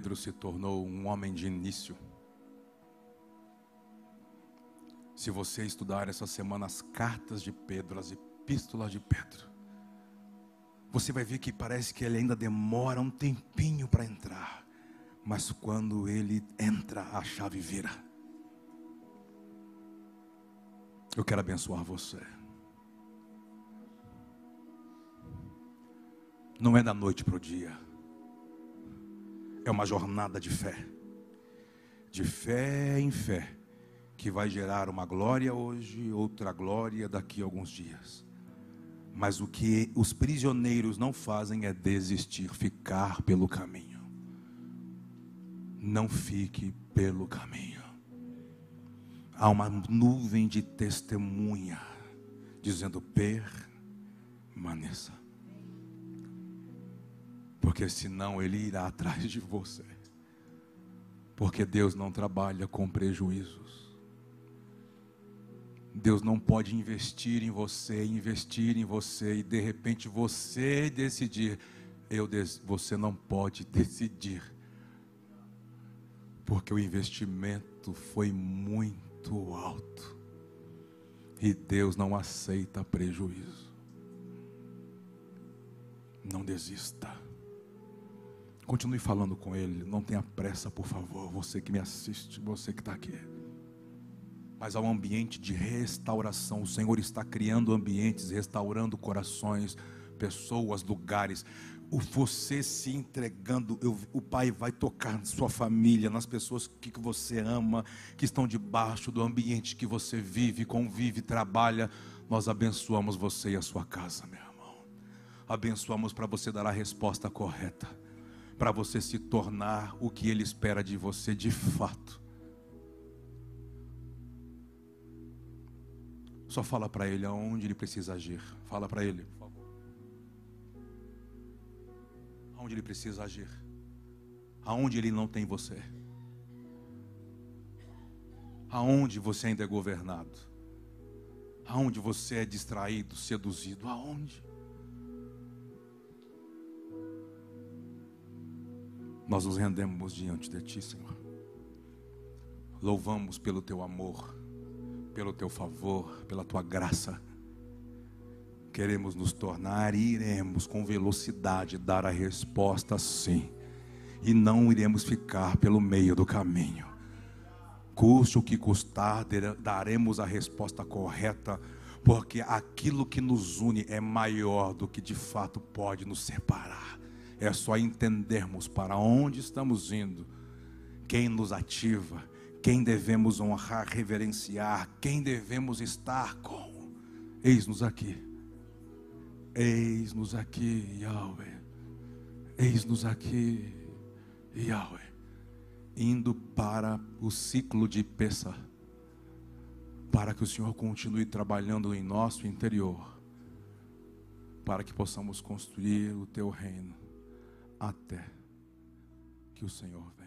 Pedro se tornou um homem de início. Se você estudar essa semana as cartas de Pedro, as epístolas de Pedro, você vai ver que parece que ele ainda demora um tempinho para entrar, mas quando ele entra, a chave vira. Eu quero abençoar você. Não é da noite para o dia é uma jornada de fé. De fé em fé, que vai gerar uma glória hoje, outra glória daqui a alguns dias. Mas o que os prisioneiros não fazem é desistir, ficar pelo caminho. Não fique pelo caminho. Há uma nuvem de testemunha dizendo: permaneça porque senão ele irá atrás de você. Porque Deus não trabalha com prejuízos. Deus não pode investir em você, investir em você e de repente você decidir. Eu, você não pode decidir. Porque o investimento foi muito alto. E Deus não aceita prejuízo. Não desista. Continue falando com Ele. Não tenha pressa, por favor. Você que me assiste, você que está aqui. Mas há um ambiente de restauração. O Senhor está criando ambientes, restaurando corações, pessoas, lugares. O você se entregando, eu, o Pai vai tocar na sua família, nas pessoas que, que você ama, que estão debaixo do ambiente que você vive, convive, trabalha. Nós abençoamos você e a sua casa, meu irmão. Abençoamos para você dar a resposta correta para você se tornar o que Ele espera de você de fato. Só fala para Ele aonde Ele precisa agir. Fala para Ele, por favor. Aonde Ele precisa agir. Aonde Ele não tem você. Aonde você ainda é governado. Aonde você é distraído, seduzido. Aonde? Nós nos rendemos diante de Ti, Senhor. Louvamos pelo Teu amor, pelo Teu favor, pela Tua graça. Queremos nos tornar e iremos com velocidade dar a resposta sim. E não iremos ficar pelo meio do caminho. Custe o que custar, daremos a resposta correta, porque aquilo que nos une é maior do que de fato pode nos separar. É só entendermos para onde estamos indo, quem nos ativa, quem devemos honrar, reverenciar, quem devemos estar com. Eis-nos aqui. Eis-nos aqui, Yahweh. Eis-nos aqui, Yahweh. Indo para o ciclo de peça, para que o Senhor continue trabalhando em nosso interior para que possamos construir o teu reino até que o Senhor venha.